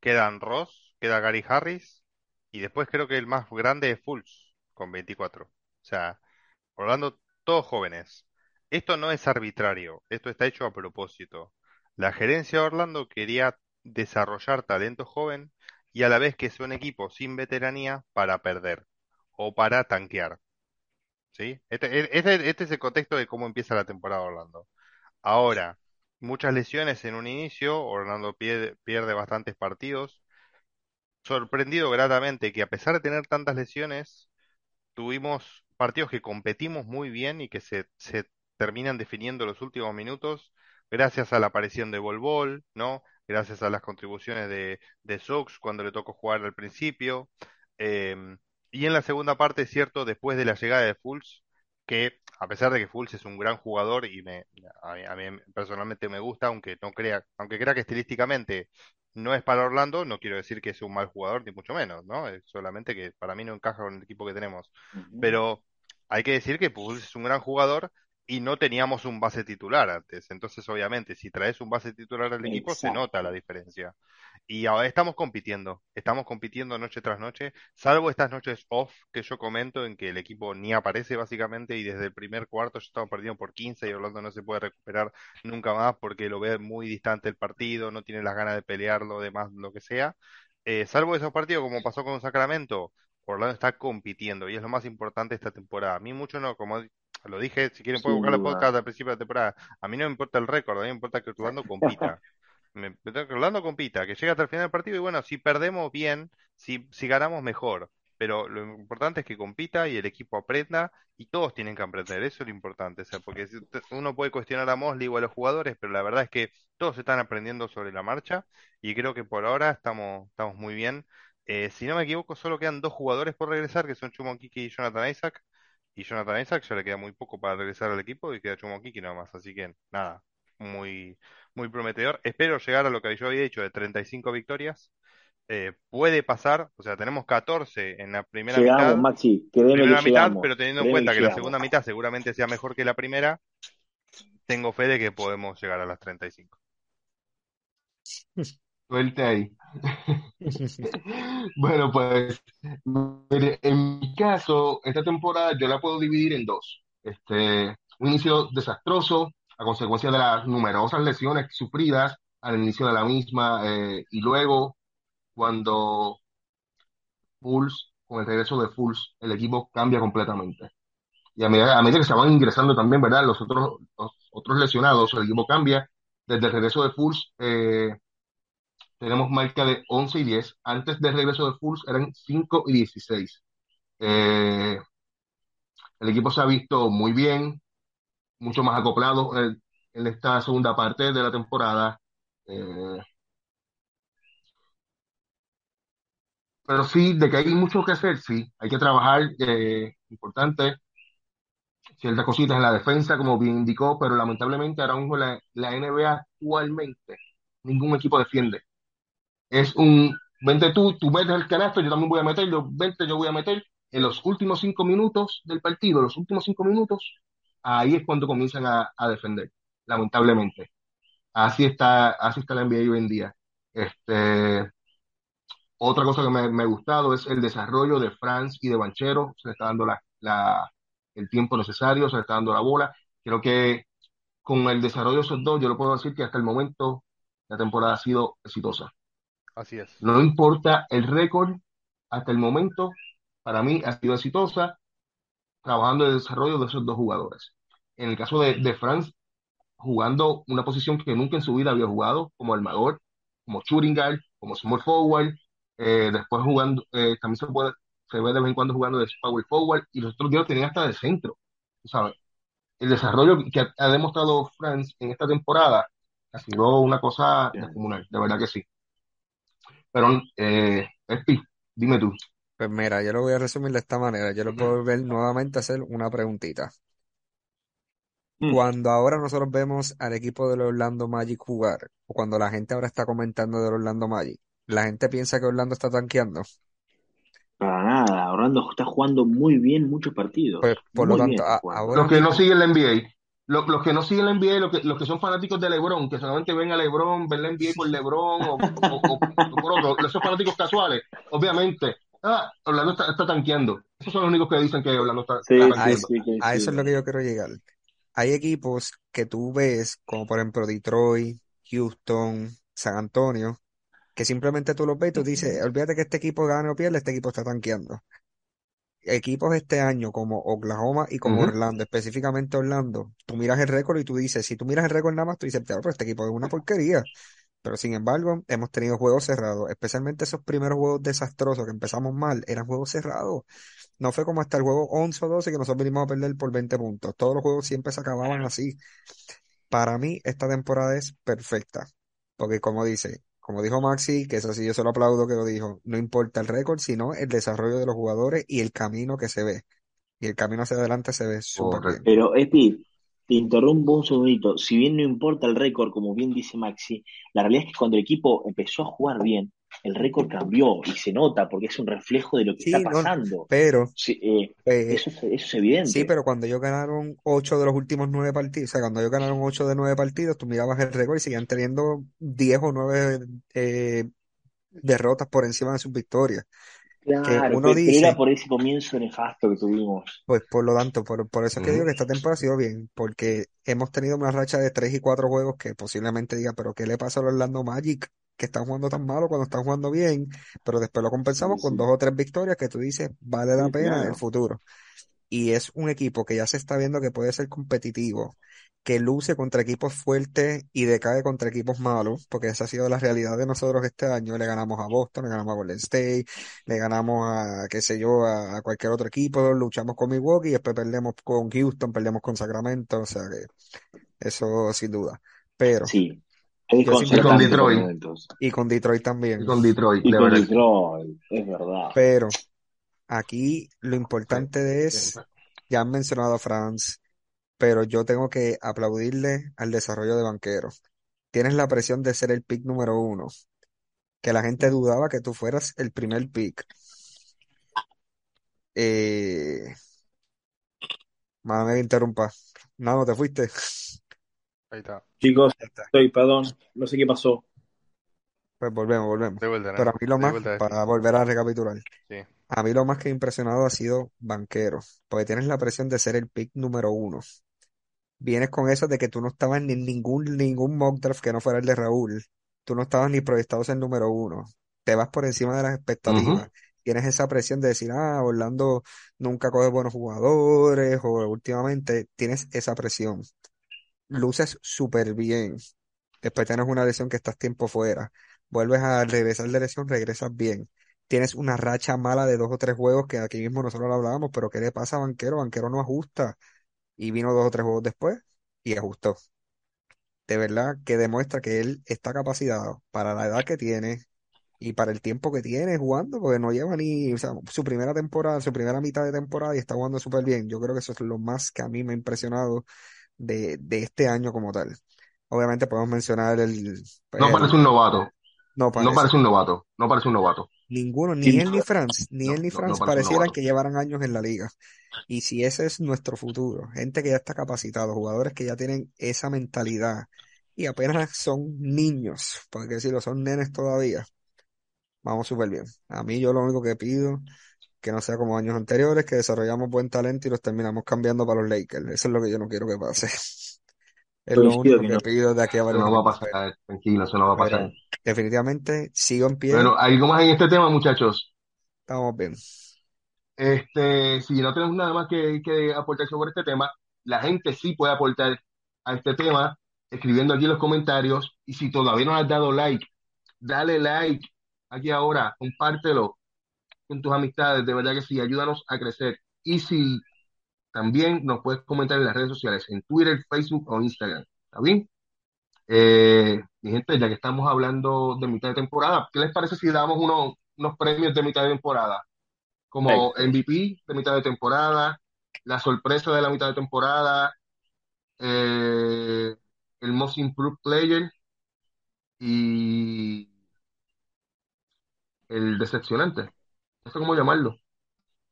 Quedan Ross, queda Gary Harris, y después creo que el más grande es Fultz, con 24. O sea, Orlando, todos jóvenes. Esto no es arbitrario, esto está hecho a propósito. La gerencia de Orlando quería desarrollar talento joven y a la vez que sea un equipo sin veteranía para perder o para tanquear. ¿Sí? Este, e- este- es el contexto de cómo empieza la temporada Orlando. Ahora, muchas lesiones en un inicio, Orlando pierde, pierde bastantes partidos. Sorprendido gratamente que a pesar de tener tantas lesiones, tuvimos partidos que competimos muy bien y que se, se terminan definiendo los últimos minutos gracias a la aparición de Bol, ¿no? Gracias a las contribuciones de, de Sox cuando le tocó jugar al principio. Eh, y en la segunda parte, es cierto, después de la llegada de Fultz, que a pesar de que Fultz es un gran jugador y me, a mí, a mí personalmente me gusta, aunque no crea, aunque crea que estilísticamente no es para Orlando, no quiero decir que es un mal jugador, ni mucho menos, ¿no? Es solamente que para mí no encaja con el equipo que tenemos. Pero hay que decir que Pujols es un gran jugador y no teníamos un base titular antes. Entonces, obviamente, si traes un base titular al equipo, se nota la diferencia. Y ahora estamos compitiendo, estamos compitiendo noche tras noche, salvo estas noches off que yo comento en que el equipo ni aparece básicamente y desde el primer cuarto ya estamos perdiendo por 15 y Orlando no se puede recuperar nunca más porque lo ve muy distante el partido, no tiene las ganas de pelearlo, demás, lo que sea. Eh, salvo esos partidos como pasó con Sacramento, Orlando está compitiendo y es lo más importante esta temporada. A mí mucho no, como lo dije, si quieren pueden buscar el duda. podcast al principio de la temporada. A mí no me importa el récord, a mí me importa que Orlando compita. Me, que Orlando compita, que llegue hasta el final del partido y bueno, si perdemos bien, si, si ganamos mejor. pero lo importante es que compita y el equipo aprenda y todos tienen que aprender, eso es lo importante, o sea, porque uno puede cuestionar a Mosley o a los jugadores, pero la verdad es que todos están aprendiendo sobre la marcha y creo que por ahora estamos, estamos muy bien. Eh, si no me equivoco, solo quedan dos jugadores por regresar, que son Chumon Kiki y Jonathan Isaac. Y Jonathan Isaac ya le queda muy poco para regresar al equipo y queda Chumon Kiki nada más. Así que nada, muy, muy prometedor. Espero llegar a lo que yo había dicho de 35 victorias. Eh, puede pasar, o sea, tenemos 14 en la primera Llegamos, mitad, Maxi, créeme que primera mitad, pero teniendo en cuenta que que la segunda mitad seguramente sea mejor que la primera, tengo fe de que podemos llegar a las 35. Suerte ahí. Bueno, pues, mire, en mi caso, esta temporada yo la puedo dividir en dos. Este, un inicio desastroso a consecuencia de las numerosas lesiones sufridas al inicio de la misma, eh, y luego cuando Fultz, con el regreso de Fultz, el equipo cambia completamente. Y a medida, a medida que se van ingresando también, ¿verdad? Los otros, los otros lesionados, el equipo cambia. Desde el regreso de Fultz, eh, tenemos marca de 11 y 10. Antes del regreso de Fultz eran 5 y 16. Eh, el equipo se ha visto muy bien, mucho más acoplado en, en esta segunda parte de la temporada. Eh, pero sí, de que hay mucho que hacer, sí, hay que trabajar, eh, importante, ciertas cositas en la defensa, como bien indicó, pero lamentablemente ahora mismo la, la NBA actualmente, ningún equipo defiende. Es un, vente tú, tú metes el canasto, yo también voy a meter, yo, vente, yo voy a meter. En los últimos cinco minutos del partido, los últimos cinco minutos, ahí es cuando comienzan a, a defender, lamentablemente. Así está, así está la NBA hoy en día. Este, otra cosa que me, me ha gustado es el desarrollo de Franz y de Banchero. Se le está dando la, la, el tiempo necesario, se le está dando la bola. Creo que con el desarrollo de esos dos, yo lo puedo decir que hasta el momento la temporada ha sido exitosa. Así es. No importa el récord, hasta el momento, para mí ha sido exitosa trabajando el desarrollo de esos dos jugadores. En el caso de, de Franz, jugando una posición que nunca en su vida había jugado, como armador, como shooting guard, como small forward, eh, después jugando, eh, también se puede, se ve de vez en cuando jugando de power forward, y los otros días lo tenían hasta de centro, ¿sabes? El desarrollo que ha, ha demostrado Franz en esta temporada ha sido una cosa descomunal, de verdad que sí. Pero, eh, Espi, dime tú. Pues mira, yo lo voy a resumir de esta manera. Yo lo puedo volver nuevamente a hacer una preguntita. Mm. Cuando ahora nosotros vemos al equipo del Orlando Magic jugar, o cuando la gente ahora está comentando del Orlando Magic, la gente piensa que Orlando está tanqueando. Para nada, Orlando está jugando muy bien muchos partidos. Pues por lo Muy tanto, a- ahora Los que no siguen la NBA, lo- los, que no siguen la NBA, los que, los que son fanáticos de LeBron, que solamente ven a LeBron, ven la NBA por LeBron o, o- o- o por otro, esos fanáticos casuales, obviamente, ah, Orlando está, está tanqueando. Esos son los únicos que dicen que Orlando está, Sí, está a tanqueando. eso, sí, a eso es lo que yo quiero llegar. Hay equipos que tú ves, como por ejemplo Detroit, Houston, San Antonio, que simplemente tú los ves y tú dices, olvídate que este equipo gane o pierde, este equipo está tanqueando. Equipos este año como Oklahoma y como. Orlando, específicamente Orlando, tú miras el récord y tú dices, si tú miras el récord nada más, tú dices, "Pero este equipo es una porquería. Pero sin embargo, hemos tenido juegos cerrados, especialmente esos primeros juegos desastrosos que empezamos mal, eran juegos cerrados. No fue como hasta el juego 11 o 12 que nosotros venimos a perder por 20 puntos. Todos los juegos siempre se acababan así. Para mí, esta temporada es perfecta. Porque como dice, como dijo Maxi, que eso sí yo se lo aplaudo que lo dijo, no importa el récord, sino el desarrollo de los jugadores y el camino que se ve. Y el camino hacia adelante se ve súper bien. Pero, Epi, te interrumpo un segundito. Si bien no importa el récord, como bien dice Maxi, la realidad es que cuando el equipo empezó a jugar bien, el récord cambió y se nota porque es un reflejo de lo que Sí, está no, pasando. pero, Sí, eh, eh, eso, es- eso es sí, evidente. pero cuando ellos ganaron 8 de los últimos 9 partidos, o sea, cuando ellos ganaron 8 de 9 partidos, tú mirabas el récord y seguían teniendo 10 o 9 eh, derrotas por encima de sus victorias. Que Claro, uno era por ese comienzo nefasto que tuvimos. Pues por lo tanto, por, por eso es que digo que esta temporada ha sido bien, porque hemos tenido una racha de tres y cuatro juegos que posiblemente diga, pero ¿qué le pasa al Orlando Magic? Que están jugando tan malo cuando están jugando bien, pero después lo Sí, compensamos con dos o tres victorias que tú dices, vale la sí, pena el claro. futuro. y es un equipo que ya se está viendo que puede ser competitivo, que luce contra equipos fuertes y decae contra equipos malos, porque esa ha sido la realidad de nosotros este año. Le ganamos a Boston, le ganamos a Golden State, le ganamos a, qué sé yo, a, a cualquier otro equipo, luchamos con Milwaukee y después perdemos con Houston, perdemos con Sacramento, o sea que eso sin duda. Pero Sí, es Y con Detroit. momentos. y con Detroit Y también, con Detroit, Y de con verdad. Detroit, es verdad. pero aquí lo importante sí, es, ya han mencionado a Franz, pero yo tengo que aplaudirle al desarrollo de Banquero. Tienes la presión de ser el pick número uno, que la gente dudaba que tú fueras el primer pick. Eh, me interrumpa. No, no te fuiste. Ahí está. Chicos, está. estoy, perdón, no sé qué pasó. Pues volvemos, volvemos. De vuelta, Pero a mí lo De más, vuelta, para volver a recapitular, sí. a mí lo más que impresionado ha sido Banquero, porque tienes la presión de ser el pick número uno. Vienes con eso de que tú no estabas ni en ningún, ningún mock draft que no fuera el de Raúl. Tú no estabas ni proyectado ser número uno. Te vas por encima de las expectativas. Tienes esa presión de decir, ah, Orlando nunca coge buenos jugadores, o últimamente tienes esa presión. Luces súper bien. Después tienes una lesión que estás tiempo fuera. Vuelves a regresar de lesión, regresas bien. Tienes una racha mala de dos o tres juegos que aquí mismo nosotros lo hablábamos, pero ¿qué le pasa a Banquero? Banquero no ajusta. Y vino dos o tres juegos después y ajustó. De verdad que demuestra que él está capacitado para la edad que tiene y para el tiempo que tiene jugando, porque no lleva ni, o sea, su primera temporada, su primera mitad de temporada y está jugando súper bien. Yo creo que eso es lo más que a mí me ha impresionado de, de este año como tal. Obviamente podemos mencionar el, No el- parece un novato. no No parece. un novato. No parece un novato. Ninguno, ni él ni. Franz, ni No, él ni no, no parecieran que llevaran años en la liga. Y si ese es nuestro futuro, gente que ya está capacitado, jugadores que ya tienen esa mentalidad y apenas son niños, porque decirlo, son nenes todavía, vamos súper bien. A mí yo lo único que pido, que no sea como años anteriores, que desarrollamos buen talento y los terminamos cambiando para los Lakers. Eso es lo que yo no quiero que pase. Es lo único que que no. pido de aquí a Eso no va a pasar. Tranquilo, eso no va a pero pasar. definitivamente sigo en pie, Bueno, ¿algo más en este tema, muchachos? estamos bien. Este, si no tenemos nada más que, que aportar sobre este tema, la gente sí puede aportar a este tema escribiendo aquí en los comentarios. Y si todavía no has dado like, dale like aquí ahora, compártelo con tus amistades, de verdad que sí, ayúdanos a crecer. Y si también nos puedes comentar en las redes sociales, en Twitter, Facebook o Instagram. ¿Está bien? Eh, mi gente, ya que estamos hablando de mitad de temporada, ¿qué les parece si damos unos, unos premios de mitad de temporada? Como. MVP de mitad de temporada, la sorpresa de la mitad de temporada, eh, el Most Improved Player y el decepcionante. No sé cómo llamarlo.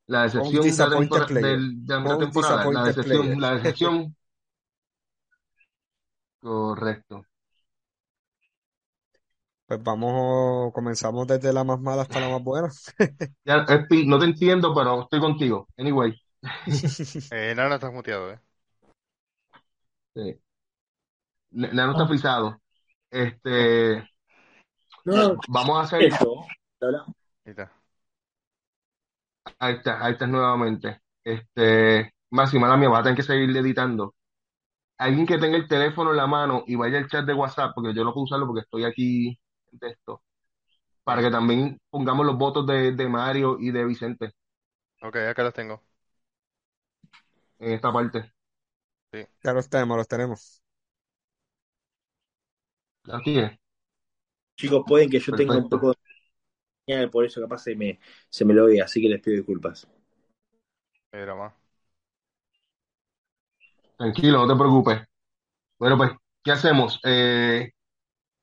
La decepción de la, tempora- del- de la temporada. La decepción, player. la decepción. Correcto. Pues vamos, comenzamos desde la más mala hasta la más buena. Ya, Espi, no te entiendo, pero estoy contigo. Anyway. Eh, no, no estás muteado, ¿eh? Sí. Nano está frisado. Este, No, vamos a hacer. eso. Hola. Ahí está. Ahí está, ahí estás nuevamente. Este, Máxima, la mía, vas a tener que seguir editando. Alguien que tenga el teléfono en la mano y vaya al chat de WhatsApp, porque yo no puedo usarlo porque estoy aquí en texto, para que también pongamos los votos de, de Mario y de Vicente Ok, acá los tengo. en esta parte. Sí. Ya los tenemos, los tenemos. ¿La tienes? Chicos, pueden que yo tenga un Perfecto. poco de por eso capaz se me, se me lo ve, así que les pido disculpas. Más. Tranquilo, no te preocupes. Bueno, pues, ¿qué hacemos? Eh,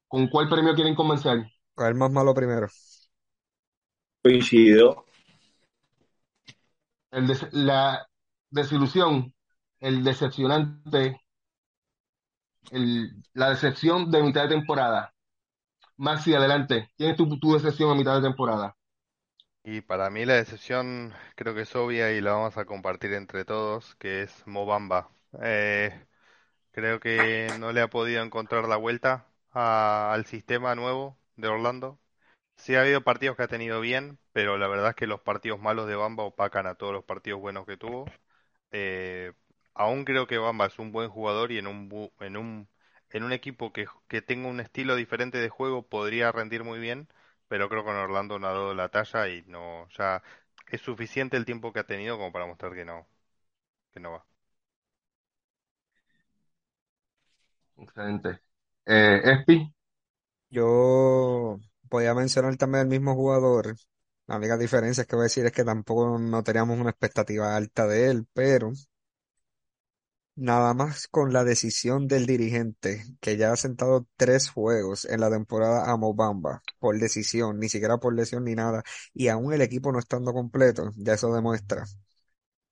¿con cuál premio quieren comenzar? ¿Cuál es el más malo primero? Coincido. El des- la desilusión, el decepcionante, el, la decepción de mitad de temporada. Maxi, adelante. ¿Quién es tu, tu decepción a mitad de temporada? Y para mí la decepción creo que es obvia y la vamos a compartir entre todos, que es Mobamba. Eh, creo que no le ha podido encontrar la vuelta al sistema nuevo de Orlando. Sí ha habido partidos que ha tenido bien, pero la verdad es que los partidos malos de Bamba opacan a todos los partidos buenos que tuvo. eh, aún creo que Bamba es un buen jugador y en un, bu- en un, en un equipo que, que tenga un estilo diferente de juego podría rendir muy bien, pero creo que con Orlando no ha dado la talla y no, ya es suficiente el tiempo que ha tenido como para mostrar que no, que no va. Excelente. Eh, Espi, Yo podía mencionar también el mismo jugador. La única diferencia es que voy a decir es que tampoco no teníamos una expectativa alta de él, pero nada más con la decisión del dirigente, que ya ha sentado tres juegos en la temporada a Mobamba, por decisión, ni siquiera por lesión ni nada, y aún el equipo no estando completo, ya eso demuestra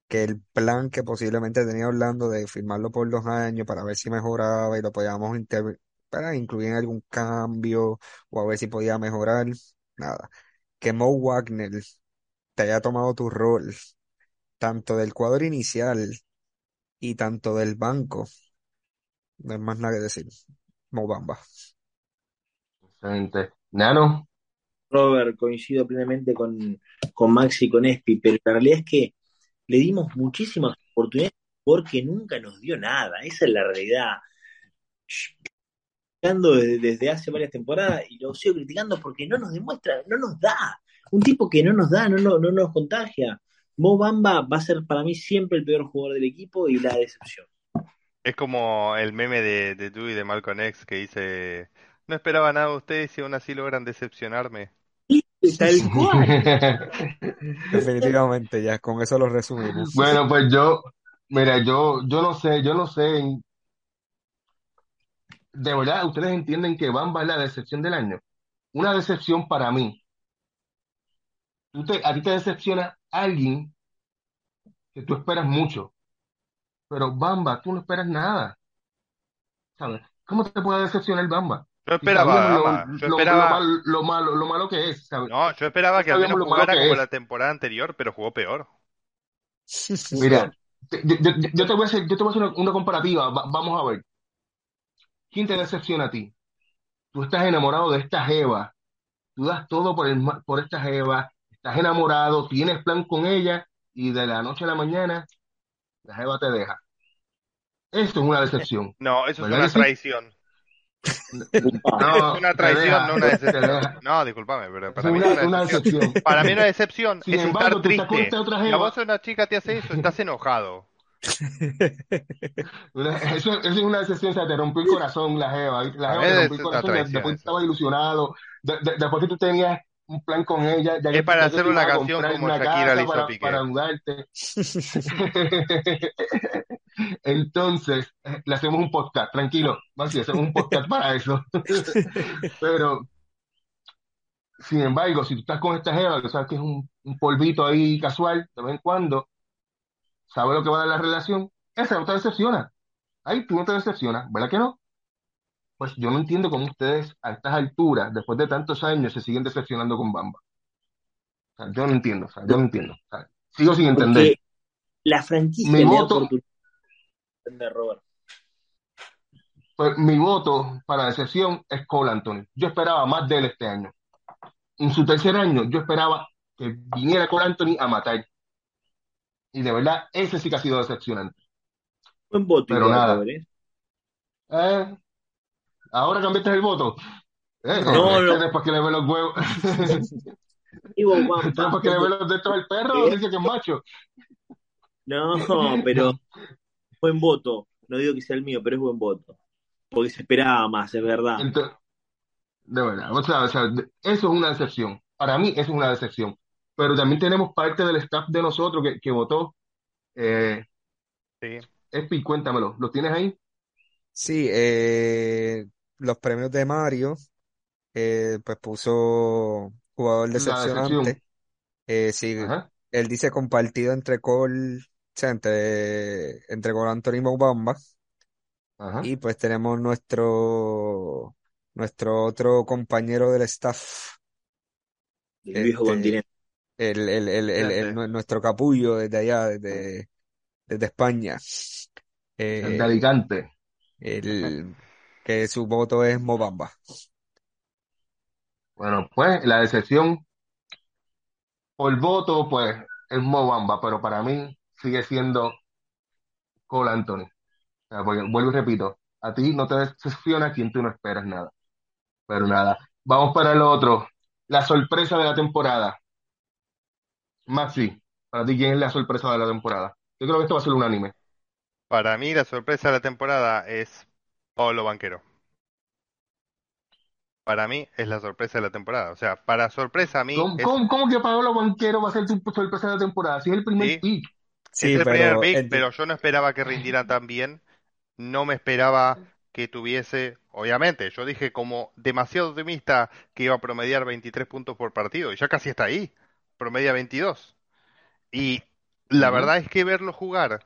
que el plan que posiblemente tenía Orlando de firmarlo por dos años para ver si mejoraba y lo podíamos para incluir en algún cambio o a ver si podía mejorar, nada. Que Mo Wagner te haya tomado tu rol, tanto del cuadro inicial y tanto del banco, no hay más nada que decir. Mo Bamba. excelente. Nano, Robert, coincido plenamente con, con Maxi y con Espi, pero la realidad es que le dimos muchísimas oportunidades porque nunca nos dio nada. Esa es la realidad. Criticando desde, desde hace varias temporadas y lo sigo criticando porque no nos demuestra, no nos da. Un tipo que no nos da, no, no, no nos contagia. Mo Bamba va a ser para mí siempre el peor jugador del equipo y la decepción. Es como el meme de, de tú y de Malcolm X que dice, no esperaba nada de ustedes y aún así logran decepcionarme. Tal cual. Definitivamente, ya con eso lo resumimos. bueno, pues yo, mira, yo, yo no sé, yo no sé, de verdad, ustedes entienden que Bamba es la decepción del año. Una decepción para mí. Tú te- a ti te decepciona alguien que tú esperas mucho, pero Bamba, tú no esperas nada, ¿sabes? ¿Cómo te puede decepcionar Bamba? Yo esperaba, lo, Gama, yo lo, lo esperaba, mal- lo malo, lo malo que es, ¿sabes? no, yo esperaba que al menos jugara como es. la temporada anterior, pero jugó peor. Mira, yo, yo- yo te voy a hacer, yo te voy a hacer una, una comparativa. Va- vamos a ver. ¿Quién te decepciona a ti? Tú estás enamorado de esta jeva. Tú das todo por, el, por esta jeva. Estás enamorado, tienes plan con ella y de la noche a la mañana la jeva te deja. Esto es una decepción. No, eso es ¿Verdad una traición. Upa. Es No, una traición, no una decepción. No, discúlpame, pero para mí es una, decepción. Para mí una decepción Sin es estar triste. Si a vos una chica te hace eso, estás enojado. Eso, eso es una decepción, o sea, te rompió el corazón la jeva. La jeva te rompió el corazón, después estabas ilusionado, de- de- después que tú tenías un plan con ella, ya Es que, para hacer una canción como una Shakira le hizo para, Piqué. para mudarte. Entonces, le hacemos un podcast, tranquilo, Maxi, hacemos un podcast para eso. Pero, sin embargo, si tú estás con esta jeva, que sabes que es un, un polvito ahí casual, de vez en cuando, sabes lo que va a dar la relación, esa no te decepciona. Ahí tú no te decepcionas, ¿verdad que no? Pues yo no entiendo cómo ustedes a estas alturas, después de tantos años, se siguen decepcionando con Bamba. O sea, yo no entiendo, o sea, yo no entiendo. O sea, sigo sin entender. Porque la franquicia Mi voto, de Robert. pues, mi voto para decepción es Cole Anthony. Yo esperaba más de él este año. En su tercer año, yo esperaba que viniera Cole Anthony a matar. Y de verdad, ese sí que ha sido decepcionante. Buen voto Pero nada. Robert, ¿eh? Eh, ahora cambiaste el voto. Eh, No, este no, después que le ve los huevos. Este después que le ve los dedos al perro, dice que es macho. No, pero buen voto. No digo que sea el mío, pero es buen voto. Porque se esperaba más, es verdad. Entonces, de verdad, o sea, o sea, eso es una decepción. Para mí, eso es una decepción. Pero también tenemos parte del staff de nosotros que, que votó. Eh, Sí. Espi, cuéntamelo. ¿Lo tienes ahí? Sí, eh, los premios de Mario, eh, pues puso jugador decepcionante. Eh, sí, Ajá, él dice compartido entre Cole, o sea, entre, entre Cole Anthony y Mo Bamba. ajá. Y pues tenemos nuestro, nuestro otro compañero del staff, viejo este, continente. el, el, el, el, el- nue- nuestro capullo desde allá, desde, desde España. El de Eh, Alicante. el, que su voto es Mo Bamba. Bueno, pues la decepción por voto, pues es Mo Bamba, pero para mí sigue siendo Cole Anthony. O sea, porque, vuelvo y repito, a ti no te decepciona quien tú no esperas nada. Pero nada, vamos para el otro. La sorpresa de la temporada. Maxi, para ti, ¿quién es la sorpresa de la temporada? Yo creo que esto va a ser unánime. Para mí la sorpresa de la temporada es Pablo Banquero. Para mí es la sorpresa de la temporada. O sea, para sorpresa a mí ¿Cómo, es, cómo, cómo que Pablo Banquero va a ser tu sorpresa de la temporada? Si es el primer sí, pick. es Sí, el primer pero pick, el- pero yo no esperaba que rindiera tan bien. No me esperaba que tuviese, obviamente, yo dije como demasiado optimista que iba a promediar 23 puntos por partido y ya casi está ahí. Promedia 22. Y la verdad es que verlo jugar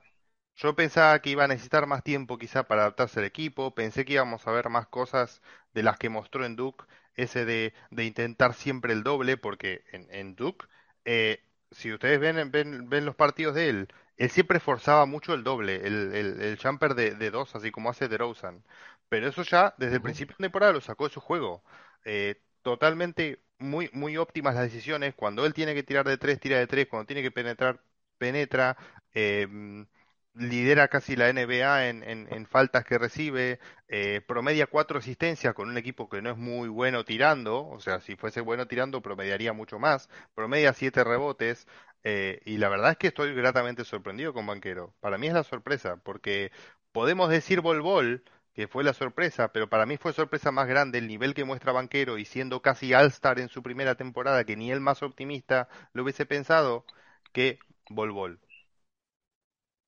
Yo pensaba que iba a necesitar más tiempo quizá para adaptarse al equipo, pensé que íbamos a ver más cosas de las que mostró en Duke, ese de, de intentar siempre el doble, porque en, en Duke, eh, si ustedes ven, ven, ven los partidos de él, él siempre forzaba mucho el doble, el, el, el jumper de, de dos, así como hace DeRozan. Pero eso ya desde el principio de temporada lo sacó de su juego. Eh, totalmente muy, muy óptimas las decisiones, cuando él tiene que tirar de tres, tira de tres, cuando tiene que penetrar, penetra. em, lidera casi la NBA en, en- en faltas que recibe, eh, promedia cuatro asistencias con un equipo que no es muy bueno tirando, o sea, si fuese bueno tirando promediaría mucho más, promedia siete rebotes, eh, y la verdad es que estoy gratamente sorprendido con Banquero. Para mí es la sorpresa, porque podemos decir Bol, que fue la sorpresa, pero para mí fue sorpresa más grande el nivel que muestra Banquero y siendo casi All-Star en su primera temporada, que ni el más optimista lo hubiese pensado, que Bol.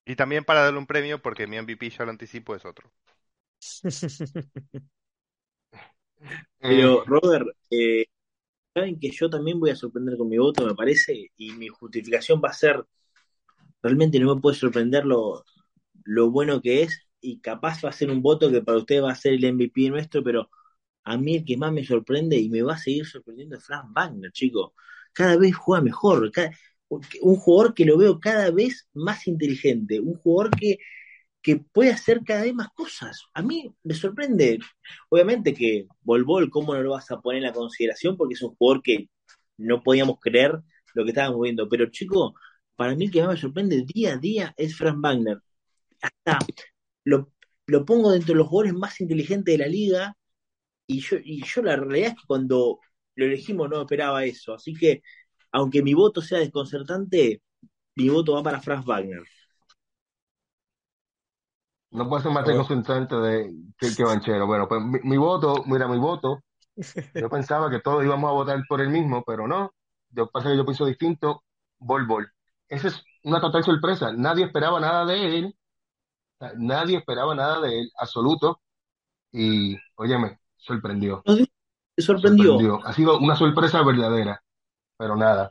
Y también para darle un premio, porque mi MVP ya lo anticipo, es otro. Eh, Pero, Robert, eh, saben que yo también voy a sorprender con mi voto, me parece, y mi justificación va a ser, realmente no me puede sorprender lo, lo bueno que es, y capaz va a ser un voto que para ustedes va a ser el MVP nuestro, pero a mí el que más me sorprende y me va a seguir sorprendiendo es Frank Wagner, chicos. Cada vez juega mejor, cada- un jugador que lo veo cada vez más inteligente, un jugador que que puede hacer cada vez más cosas. A mí me sorprende, obviamente que Bol, ¿cómo no lo vas a poner en la consideración? Porque es un jugador que no podíamos creer lo que estábamos viendo. Pero chico, para mí el que más me sorprende día a día es Frank Wagner. Hasta lo, lo pongo dentro de los jugadores más inteligentes de la liga y yo, y yo la realidad es que cuando lo elegimos no esperaba eso. Así que, aunque mi voto sea desconcertante, mi voto va para Frank Wagner. no puede ser más desconcertante de, que, que Banchero. Bueno, pues mi, mi voto, mira, mi voto, yo pensaba que todos íbamos a votar por el mismo, pero no. Yo pasa que yo pienso distinto, Bol Bol. Esa es una total sorpresa. Nadie esperaba nada de él. Nadie esperaba nada de él, absoluto. Y, óyeme, sorprendió, sorprendió. sorprendió. Ha sido una sorpresa verdadera, pero nada.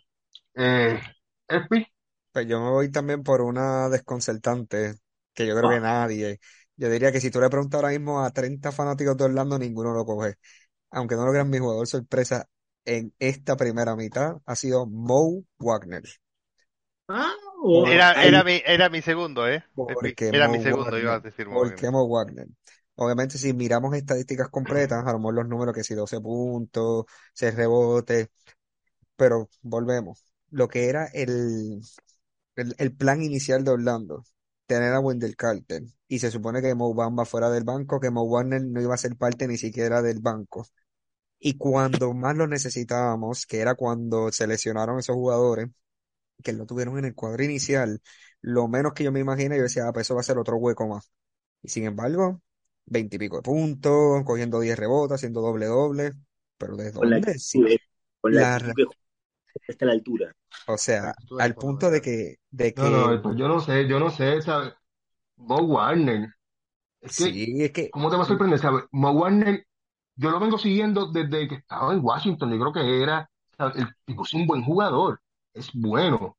Eh, Espi, Pues yo me voy también por una desconcertante, que yo creo que Ah, nadie. Yo diría que si tú le preguntas ahora mismo a 30 fanáticos de Orlando, ninguno lo coge. Aunque no lo crean, mi jugador sorpresa en esta primera mitad ha sido Mo Wagner. ah, Era, era mi, era mi segundo, ¿eh? Porque Era Mo mi segundo, iba a Wagner, decir Mo ¿por Wagner. Mo Wagner? Obviamente, si miramos estadísticas completas, a lo mejor los números que si 12 puntos, 6 rebotes, pero volvemos. Lo que era el, el, el plan inicial de Orlando, tener a Wendell Carter, y se supone que Mo Bamba fuera del banco, que Mo Wagner no iba a ser parte ni siquiera del banco. Y cuando más lo necesitábamos, que era cuando se lesionaron esos jugadores, que lo tuvieron en el cuadro inicial, lo menos que yo me imaginé, yo decía, ah, pues eso va a ser otro hueco más. Y sin embargo, veintipico de puntos, cogiendo 10 rebotes, haciendo doble doble. ¿Pero de la dónde? Sí, la la, está a la altura. o sea, al punto de que, de No, no, que, pues yo no sé, yo no sé, ¿sabes? Mo Warner. Es que, sí, es que, ¿cómo te va a sorprender? ¿Sabes? Mo Warner, yo lo vengo siguiendo desde que estaba en Washington. Yo creo que era, ¿sabes? El tipo es un buen jugador, es bueno.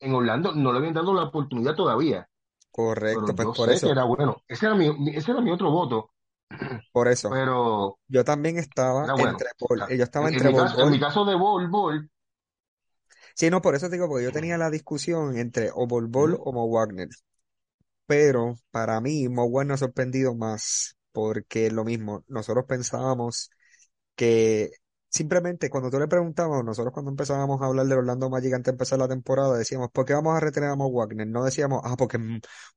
En Orlando no le habían dado la oportunidad todavía, correcto, pero pues yo por sé que eso, era bueno. Ese era mi- ese era mi otro voto, por eso. pero Yo también estaba bueno. entre Bol, yo estaba en, en entre mi Bol caso, en mi caso de Bol Bol, Sí, no, por eso te digo, porque yo tenía la discusión entre o Bol o Mo Wagner. Pero para mí, Mo Wagner ha sorprendido más, porque lo mismo, nosotros pensábamos que simplemente cuando tú le preguntabas, nosotros cuando empezábamos a hablar del Orlando Magic antes de empezar la temporada, decíamos, ¿por qué vamos a retener a Mo Wagner? No decíamos, ah, porque es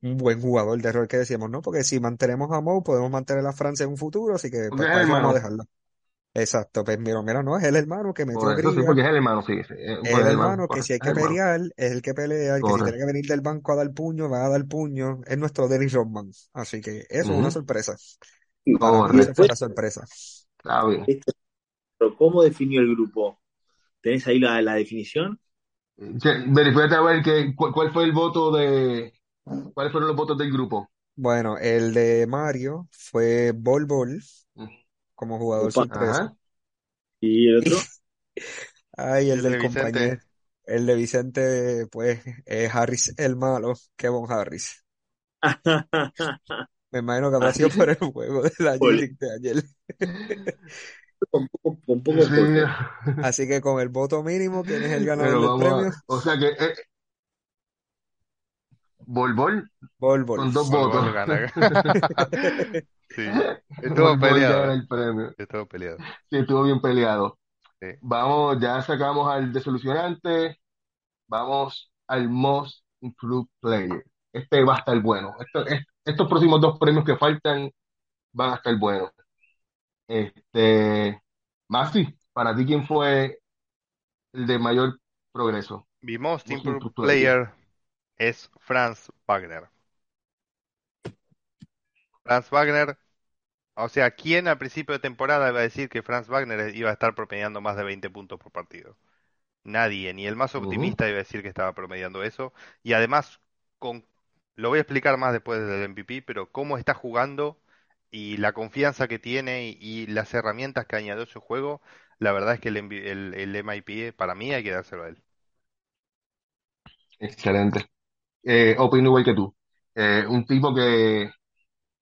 un buen jugador de rol que decíamos, no, porque si mantenemos a Mo, podemos mantener a Francia en un futuro, así que pues es para el eso vamos a dejarlo. Exacto, pues mira, mira, no, es el hermano que metió Por eso sí, porque es el hermano, sí, es el el hermano, hermano que si hay que el hermano. pelear, es el que pelea, y que si tiene que venir del banco a dar puño, va a dar puño, es nuestro Dennis Rodman. Así que eso es una sorpresa. Y, Para mí Correcto. fue la sorpresa. Está bien. Esto, ¿cómo definió el grupo? ¿Tenés ahí la, la definición? Verifícate a ver que, cu- cuál fue el voto de, cuáles fueron los votos del grupo. Bueno, el de Mario fue Bol Bol como jugador Opa. sorpresa. Ajá. ¿Y el otro? Ay, el el de del Vicente, compañero. El de Vicente, pues, es Harris el malo, Kevin Harris. Me imagino que habrá sido por el juego de la Ole. G-League de ayer. Con poco, con poco Sí, folclore. Así que con el voto mínimo, ¿quién es el ganador del premio? a, o sea que eh, Bol Bol Bol Bol. con dos Bol votos. Bol gana. Sí, estuvo peleado, el premio. Estuvo peleado. Sí, estuvo bien peleado. Sí. Vamos, ya sacamos al desolucionante. Vamos al Most Improved Player. Este va a estar bueno. Esto- es- estos próximos dos premios que faltan van a estar buenos. Este, Maxi, para ti, ¿quién fue el de mayor progreso? Mi most improved Player. es Franz Wagner. Franz Wagner, o sea, ¿quién al principio de temporada iba a decir que Franz Wagner iba a estar promediando más de 20 puntos por partido? Nadie, ni el más optimista iba a decir que estaba promediando eso. Y además, con, lo voy a explicar más después del MVP, pero cómo está jugando y la confianza que tiene y, las herramientas que añadió a su juego, la verdad es que el, el, el MIP para mí hay que dárselo a él. Excelente. Eh, opino igual que tú. Eh, un tipo que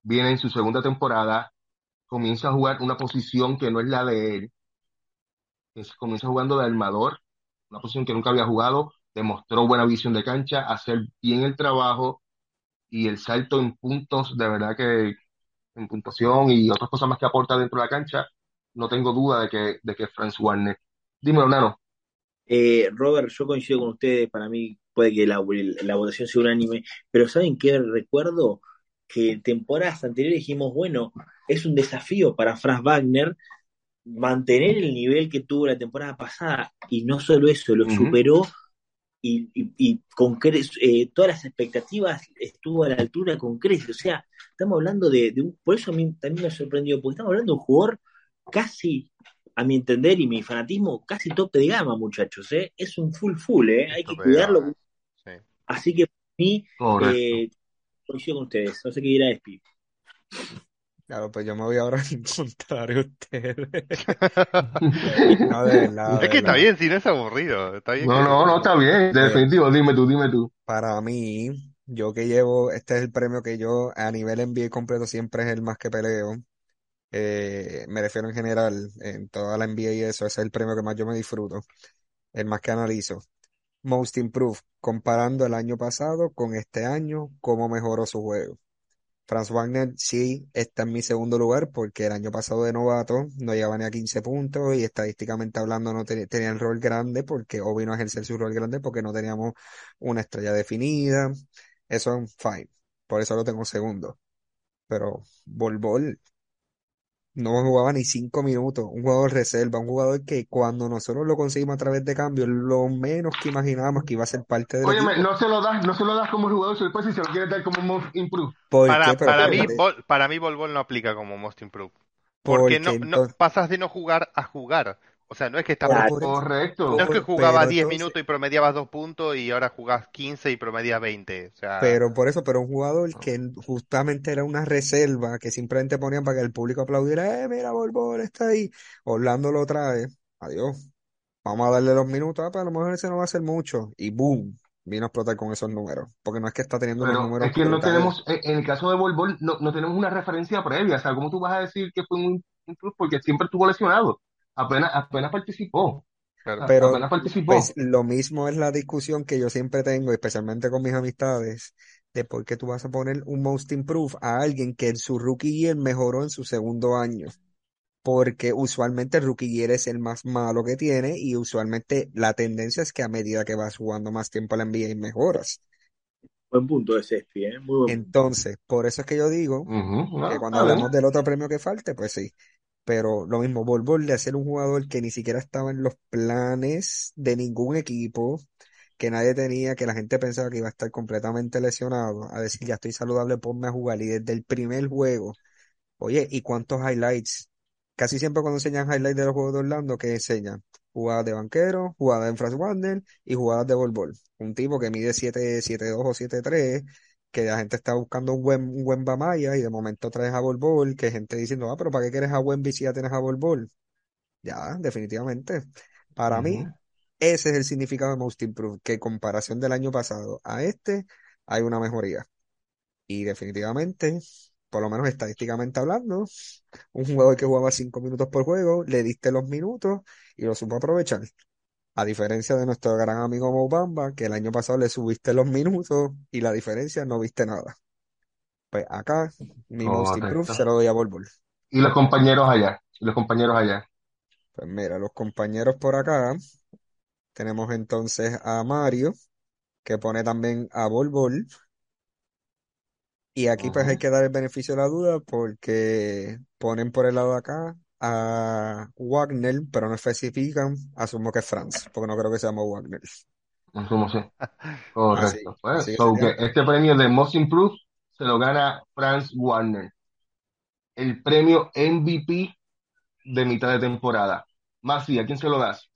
viene en su segunda temporada, comienza a jugar una posición que no es la de él, comienza jugando de armador, una posición que nunca había jugado, demostró buena visión de cancha, hacer bien el trabajo y el salto en puntos, de verdad que en puntuación y otras cosas más que aporta dentro de la cancha, no tengo duda de que, de que es Franz Warner. Dímelo, Nano. Eh, Robert, yo coincido con ustedes, para mí puede que la, la votación sea unánime, pero ¿saben qué recuerdo? Que en temporadas anteriores dijimos, bueno, es un desafío para Franz Wagner mantener el nivel que tuvo la temporada pasada y no solo eso, lo superó y, y- y con cre- eh, todas las expectativas estuvo a la altura con creces. O sea, estamos hablando de, de un, por eso a mí también me ha sorprendido, porque estamos hablando de un jugador casi, a mi entender y mi fanatismo, casi tope de gama, muchachos. ¿eh? Es un full full, ¿eh? hay que Tope cuidarlo. Sí. Así que para mí, eh, coincido con ustedes. No sé qué dirá Espi. Claro, pues yo me voy ahora en contrario a ustedes. No, de verdad, de Es que está bien, si no es aburrido. Está bien No, que no, no, está bien, De- definitivo, dime tú, dime tú. Para mí, yo que llevo, este es el premio que yo a nivel NBA completo siempre es el más que peleo. Eh, me refiero en general, en toda la NBA y eso, ese es el premio que más yo me disfruto, el más que analizo. Most Improved, comparando el año pasado con este año, cómo mejoró su juego. Franz Wagner sí está en mi segundo lugar porque el año pasado de novato no llegaba ni a 15 puntos y estadísticamente hablando no te- tenía el rol grande porque o vino a ejercer su rol grande porque no teníamos una estrella definida. Eso es fine. Por eso lo tengo segundo. Pero Bol Bol no jugaba ni cinco minutos. Un jugador reserva, un jugador que cuando nosotros lo conseguimos a través de cambios, lo menos que imaginábamos que iba a ser parte del Óyeme, equipo. no se lo das, no se lo das como jugador sorpresa y se lo quieres dar como most improved. ¿Por Para, para mí. Bol, para mí Bol Bol no aplica como Most Improved. Porque Porque no, no entonces, pasas de no jugar a jugar. O sea, no es que Claro. eso, Correcto. No es que jugaba pero 10 entonces, minutos y promediabas 2 puntos y ahora jugás 15 y promedias 20. O sea, Pero por eso, pero un jugador que justamente era una reserva que simplemente ponían para que el público aplaudiera, eh, mira, Borbón está ahí. Orlando lo trae, adiós. Vamos a darle los minutos, ah, pues a lo mejor ese no va a ser mucho. Y boom, vino a explotar con esos números. Porque no es que está teniendo unos Pero números es que no tenemos, en en el caso de Bol Bol, no, no tenemos una referencia previa. O sea, ¿cómo tú vas a decir que fue un improved? Porque siempre estuvo lesionado. Apenas, apenas participó. claro. Pero Apenas participó. pues lo mismo es la discusión que yo siempre tengo, especialmente con mis amistades, de por qué tú vas a poner un Most Improved a alguien que en su rookie year mejoró en su segundo año. porque usualmente el rookie year es el más malo que tiene y usualmente la tendencia es que a medida que vas jugando más tiempo la NBA mejoras. Buen punto ese, ¿eh? Muy buen punto. Entonces, por eso es que yo digo que cuando hablamos del otro premio que falte, pues sí. Pero lo mismo, Bol de ser un jugador que ni siquiera estaba en los planes de ningún equipo, que nadie tenía, que la gente pensaba que iba a estar completamente lesionado, a decir, ya estoy saludable, ponme a jugar. Y desde el primer juego, oye, ¿y cuántos highlights? Casi siempre cuando enseñan highlights de los juegos de Orlando, ¿qué enseñan? Jugadas de banquero, jugadas en Franz y jugadas de Bol. Un tipo que mide 7, 7'2 o 7'3, que la gente está buscando un buen, un buen Bamaya y de momento traes a Bol Bol, que gente diciendo, ah, pero ¿para qué quieres a Wemby si ya tienes a Bol Bol? Ya, definitivamente. Para mí, ese es el significado de Most Improved, que en comparación del año pasado a este, hay una mejoría. Y definitivamente, por lo menos estadísticamente hablando, un jugador que jugaba cinco minutos por juego, le diste los minutos y lo supo aprovechar. A diferencia de nuestro gran amigo Mo Bamba, que el año pasado le subiste los minutos y la diferencia no viste nada. Pues acá, mi Most Improved Correcto. se lo doy a Bol. Y los compañeros allá, y los compañeros allá. Pues mira, los compañeros por acá, tenemos entonces a Mario, que pone también a Bol. Y aquí pues hay que dar el beneficio de la duda porque ponen por el lado de acá a Wagner, pero no especifican, asumo que es Franz, porque no creo que se llame Wagner. Asumo, sí. Así, Correcto. Pues, así que so que este premio de Most Improved se lo gana Franz Warner. El premio MVP de mitad de temporada. Masi, ¿a quién se lo das?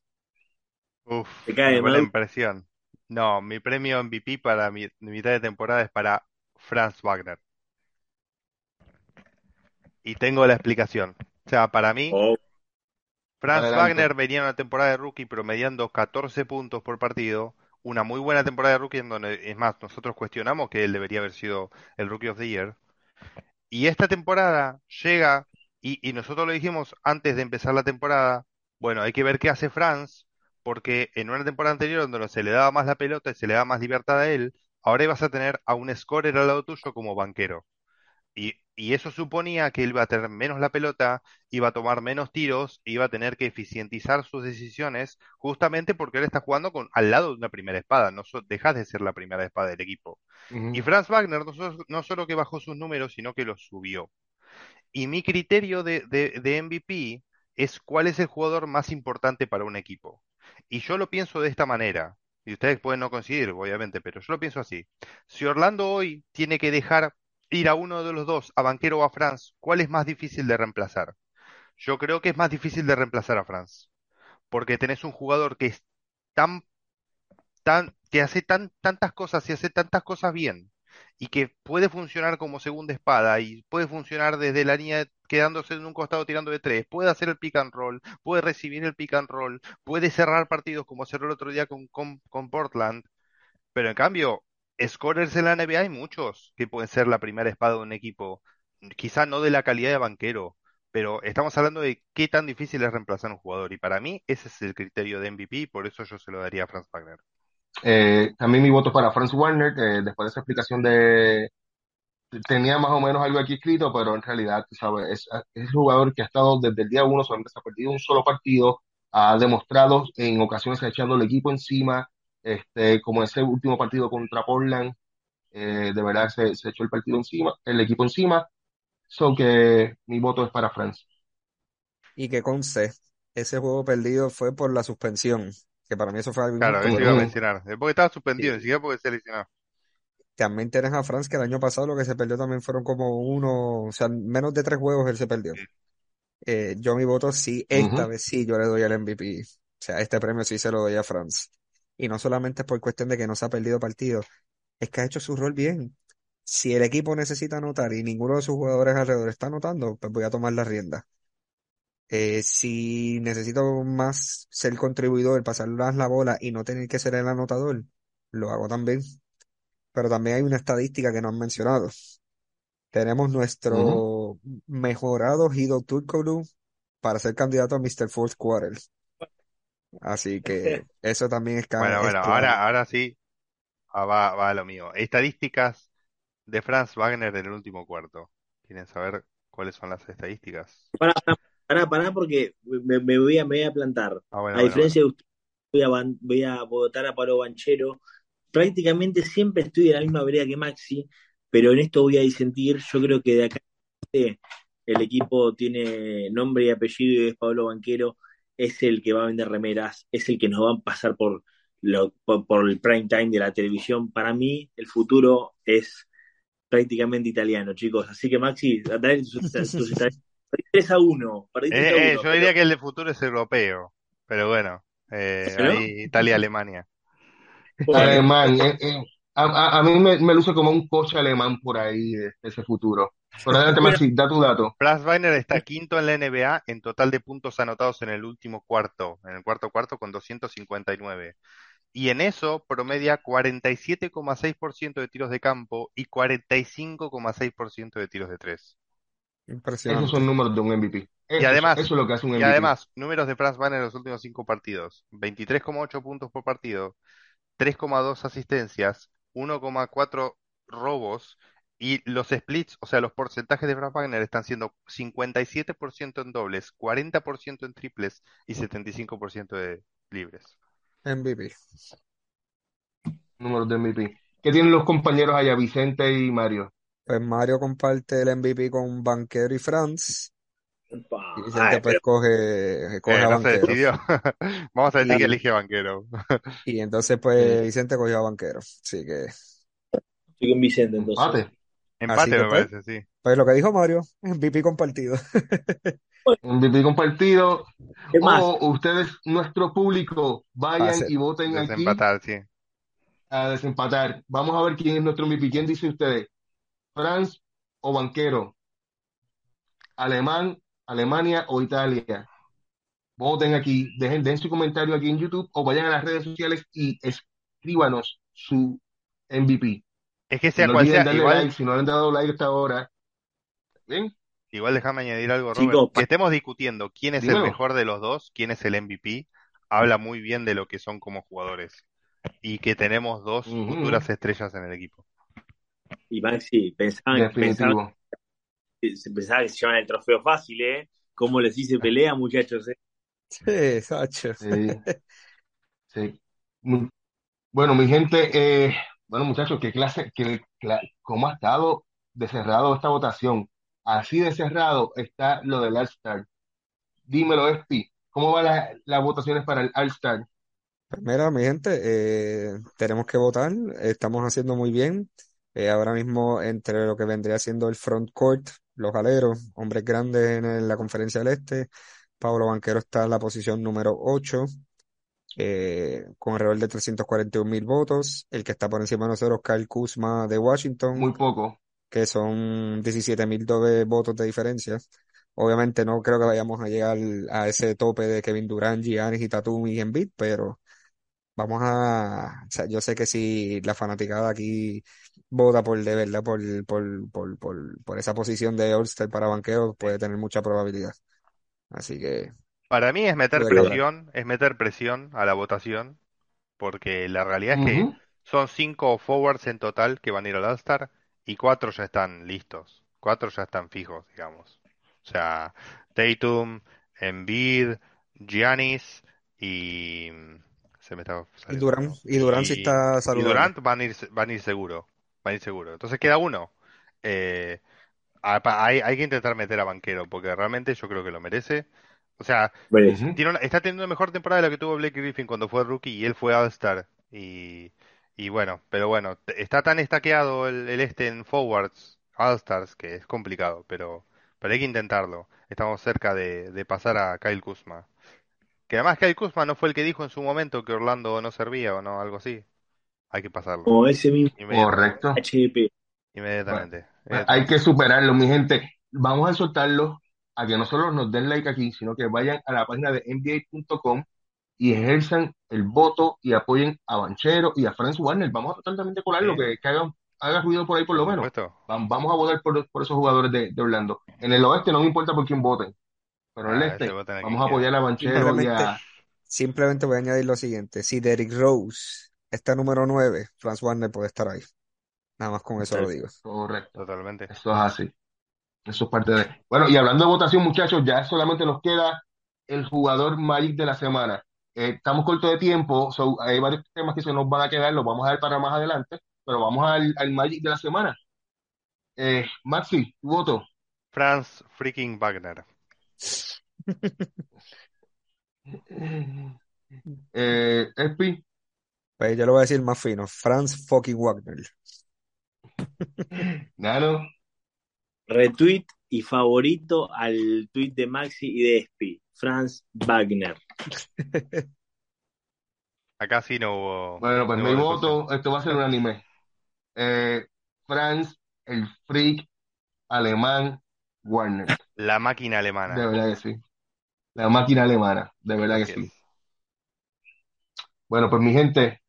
Uf, Te cae, me pone Mau. en presión. No, mi premio MVP para mi mi mitad de temporada es para Franz Wagner. Y tengo la explicación. O sea, para mí, Oh, Franz Adelante. Wagner venía en una temporada de rookie promediando 14 puntos por partido. Una muy buena temporada de rookie en donde, es más, nosotros cuestionamos que él debería haber sido el Rookie of the Year. Y esta temporada llega, y, y nosotros lo dijimos antes de empezar la temporada, bueno, hay que ver qué hace Franz, porque en una temporada anterior donde se le daba más la pelota y se le daba más libertad a él, ahora ibas a tener a un scorer al lado tuyo como banquero. Y, y eso suponía que él iba a tener menos la pelota, iba a tomar menos tiros, iba a tener que eficientizar sus decisiones, justamente porque él está jugando con, al lado de una primera espada, no so- dejas de ser la primera espada del equipo. Y. Franz Wagner no, so- no solo que bajó sus números, sino que los subió. Y mi criterio de, de, de MVP es cuál es el jugador más importante para un equipo. Y yo lo pienso de esta manera. Y ustedes pueden no coincidir, obviamente, pero yo lo pienso así. Si Orlando hoy tiene que dejar ir a uno de los dos, a Banquero o a Franz, ¿cuál es más difícil de reemplazar? Yo creo que es más difícil de reemplazar a Franz. Porque tenés un jugador que es tan que hace tan, tantas cosas y hace tantas cosas bien y que puede funcionar como segunda espada y puede funcionar desde la línea quedándose en un costado tirando de tres, puede hacer el pick and roll, puede recibir el pick and roll, puede cerrar partidos como cerró el otro día con Portland, pero en cambio, scorers en la NBA hay muchos que pueden ser la primera espada de un equipo, quizá no de la calidad de banquero. Pero estamos hablando de qué tan difícil es reemplazar a un jugador. Y para mí ese es el criterio de MVP, por eso yo se lo daría a Franz Wagner. Eh, también mi voto para Franz Warner, que después de esa explicación de... Tenía más o menos algo aquí escrito, pero en realidad, sabes, es, es el jugador que ha estado desde el día uno, solamente se ha perdido un solo partido, ha demostrado en ocasiones echando el equipo encima, este, como ese último partido contra Portland, eh, de verdad se, se echó el partido encima, el equipo encima, so que mi voto es para Franz. Y que conste, ese juego perdido fue por la suspensión, que para mí eso fue algo Claro, eso iba a mencionar. Es Porque estaba suspendido, sí, ni siquiera porque se lesionó. también tienes a Franz que el año pasado lo que se perdió también fueron como uno, o sea, menos de tres juegos él se perdió. Sí. Eh, yo mi voto sí, esta vez sí, yo le doy al MVP. O sea, este premio sí se lo doy a Franz. Y no solamente es por cuestión de que no se ha perdido partido, es que ha hecho su rol bien. Si el equipo necesita anotar y ninguno de sus jugadores alrededor está anotando, pues voy a tomar la rienda. Eh, si necesito más ser contribuidor, pasar más la bola y no tener que ser el anotador, lo hago también. Pero también hay una estadística que no han mencionado. Tenemos nuestro mejorado Hido Turkoglu para ser candidato a Mr. Fourth Quarter. Así que eso también es, ca- Bueno, es bueno, clave. ahora, ahora sí, ah, va, va a lo mío. Estadísticas de Franz Wagner en el último cuarto. ¿Quieren saber cuáles son las estadísticas? Pará, pará, pará, pará, porque me, me voy a, me voy a plantar. Ah, bueno, A bueno, bueno. diferencia de usted, voy a, ban- voy a votar a Pablo Banchero. Prácticamente siempre estoy de la misma vereda que Maxi, pero en esto voy a disentir. Yo creo que de acá eh, el equipo tiene nombre y apellido y es Pablo Banquero, es el que va a vender remeras, es el que nos va a pasar por, lo, por, por el prime time de la televisión. Para mí, el futuro es prácticamente italiano, chicos. Así que Maxi, dale tus, tus estadísticas. Perdí 3 a 1, perdí 3 a Eh, eh, 1, yo diría que el de futuro es europeo, pero bueno, eh, Italia-Alemania. Alemán. eh, eh, a, a- a mí me, me luce como un coche alemán por ahí, de ese futuro. Pero adelante, Maxi, da tu dato. Franz Wagner está quinto en la NBA en total de puntos anotados en el último cuarto, en el cuarto cuarto con 259. Y en eso promedia 47,6% de tiros de campo y 45,6% de tiros de tres. Esos Impresionante. son números de un MVP. Eso, Y además, eso es lo que hace un y MVP. además, números de Franz Wagner en los últimos cinco partidos. 23,8 puntos por partido, 3,2 asistencias, 1,4 robos y los splits, o sea, los porcentajes de Franz Wagner están siendo 57% en dobles, 40% en triples y 75% de libres. MVP. Números de MVP. ¿Qué tienen los compañeros allá, Vicente y Mario? Pues Mario comparte el MVP con Banquero y Franz. Y Vicente ay, pues pero coge, coge Eh, a no se Banquero. decidió. Vamos a decir que elige banquero. Y entonces pues Vicente cogió a Banquero. Así que, estoy con Vicente entonces. Empate que me pues, parece, sí. pues lo que dijo Mario, MVP compartido. MVP compartido. O ustedes, nuestro público, vayan y voten aquí Desempatar, sí. a desempatar. Vamos a ver quién es nuestro MVP. ¿Quién dice ustedes? ¿Franz o Banquero? ¿Alemán, Alemania o Italia? Voten aquí, dejen, den su comentario aquí en YouTube o vayan a las redes sociales y escríbanos su MVP. Es que sea no cual sea, igual, like, si no le han dado like hasta ahora. ¿Bien? igual déjame añadir algo, Robert. Que estemos discutiendo quién es el mejor de los dos, quién es el MVP, habla muy bien de lo que son como jugadores. Y que tenemos dos futuras estrellas en el equipo. y Maxi, pensaban, pensaban, pensaban que se llevan el trofeo fácil, ¿eh? ¿Cómo les hice pelea, muchachos? eh? Sí, Sacho. Sí, sí. Bueno, mi gente, eh, bueno, muchachos, qué clase, qué, cómo ha estado de cerrado esta votación. Así de cerrado está lo del All-Star. Dímelo, Espi, ¿cómo van la- las votaciones para el All-Star? Pues mira, mi gente, eh, tenemos que votar, estamos haciendo muy bien. Eh, ahora mismo entre lo que vendría siendo el front court, los aleros, hombres grandes en el- la conferencia del Este, Pablo Banquero está en la posición número 8, eh, con alrededor de 341 mil votos. El que está por encima de nosotros, Kyle Kuzma de Washington, Muy poco. que son 17 mil votos de diferencia. Obviamente no creo que vayamos a llegar a ese tope de Kevin Durant, Giannis y Tatum y Embiid, pero Vamos a, o sea, yo sé que si la fanaticada aquí vota por de verdad por, por, por, por, por esa posición de All-Star para banqueo, puede tener mucha probabilidad. Así que Para mí es meter presión, es meter presión a la votación, porque la realidad es que son cinco forwards en total que van a ir al All-Star y cuatro ya están listos, cuatro ya están fijos, digamos. O sea, Tatum, Embiid, Giannis y se me está Y saliendo Durant, y Durant sí Y, está y. Durant van a ir, van a ir seguro, van a ir seguro. Entonces queda uno. Eh, hay, hay que intentar meter a Banquero, porque realmente yo creo que lo merece. O sea, tiene una- está teniendo una mejor temporada de la que tuvo Blake Griffin cuando fue rookie y él fue All-Star. Y, y bueno, pero bueno, está tan estaqueado el, el este en forwards, All-Stars, que es complicado, pero, pero hay que intentarlo. Estamos cerca de, de pasar a Kyle Kuzma. Que además Kyle Kuzma no fue el que dijo en su momento que Orlando no servía o no, algo así. Hay que pasarlo. Como ese mismo. Correcto. HDP. Inmediatamente. Bueno, hay que superarlo, mi gente. Vamos a soltarlo a que no solo nos den like aquí, sino que vayan a la página de NBA.com y ejerzan el voto y apoyen a Banchero y a Franz Warner. Vamos a tratar también de colarlo, Sí. que, que hagan, haga ruido por ahí por Por lo menos. Vamos a votar por, por esos jugadores de, de Orlando. En el oeste no me importa por quién voten, pero en el Ah, este vamos a apoyar a Banchero y Simplemente, a... simplemente voy a añadir lo siguiente. Si Derrick Rose está número 9, Franz Warner puede estar ahí. Nada más con eso lo digo. Correcto, Totalmente. eso es así. Eso es parte de... Bueno, y hablando de votación, muchachos, ya solamente nos queda el jugador Magic de la semana. Eh, estamos cortos de tiempo, so, hay varios temas que se nos van a quedar, los vamos a ver para más adelante, pero vamos al, al Magic de la semana. Eh, Maxi, tu voto. Franz freaking Wagner. Eh, Espi, Pues yo lo voy a decir más fino. Franz fucking Wagner. Nano, Retweet y favorito al tweet de Maxi y de Espi. Franz Wagner. Acá sí no hubo, bueno, pues no mi voto, esto va a ser un anime. Eh, Franz, el freak alemán Warner. La máquina De alemana. verdad que sí. La máquina alemana, de verdad que sí. Bueno, pues mi gente,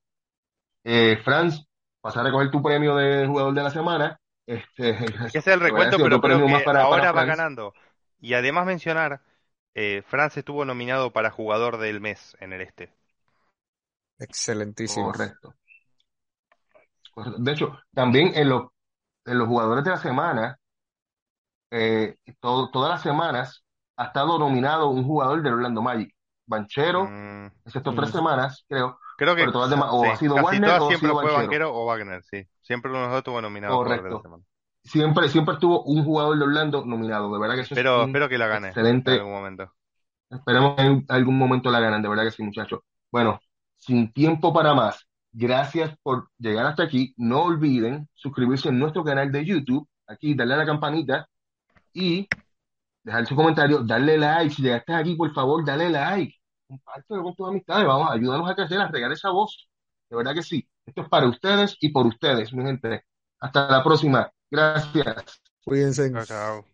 eh, Franz, vas a recoger tu premio de jugador de la semana. Este, Que sea el recuento, pero creo que para, ahora para va ganando. Y además mencionar, eh, Franz estuvo nominado para jugador del mes en el este. Excelentísimo. Correcto. Correcto. De hecho, también en los, en los jugadores de la semana, eh, todo- todas las semanas ha estado nominado un jugador del Orlando Magic. Banchero, Mm, excepto tres semanas, creo, creo que pero todas las demás, o sí, ha sido casi Warner todas o ha siempre sido fue Banchero. Banquero o Wagner, sí. Siempre uno de los dos estuvo nominado a la Correcto. semana. Siempre, siempre estuvo un jugador de Orlando nominado. De verdad que eso es Espero, que la gane en excelente. algún momento. Esperemos que en algún momento la ganen, de verdad que sí, muchachos. Bueno, sin tiempo para más, gracias por llegar hasta aquí. No olviden suscribirse en nuestro canal de YouTube, aquí, darle a la campanita y dejar su comentario, darle like. Si llegaste aquí, por favor, dale like. Compártelo con tus amistades. Vamos, ayúdanos a crecer, a regar esa voz. De verdad que sí. Esto es para ustedes y por ustedes, mi gente. Hasta la próxima. Gracias. Cuídense. Chao, chao.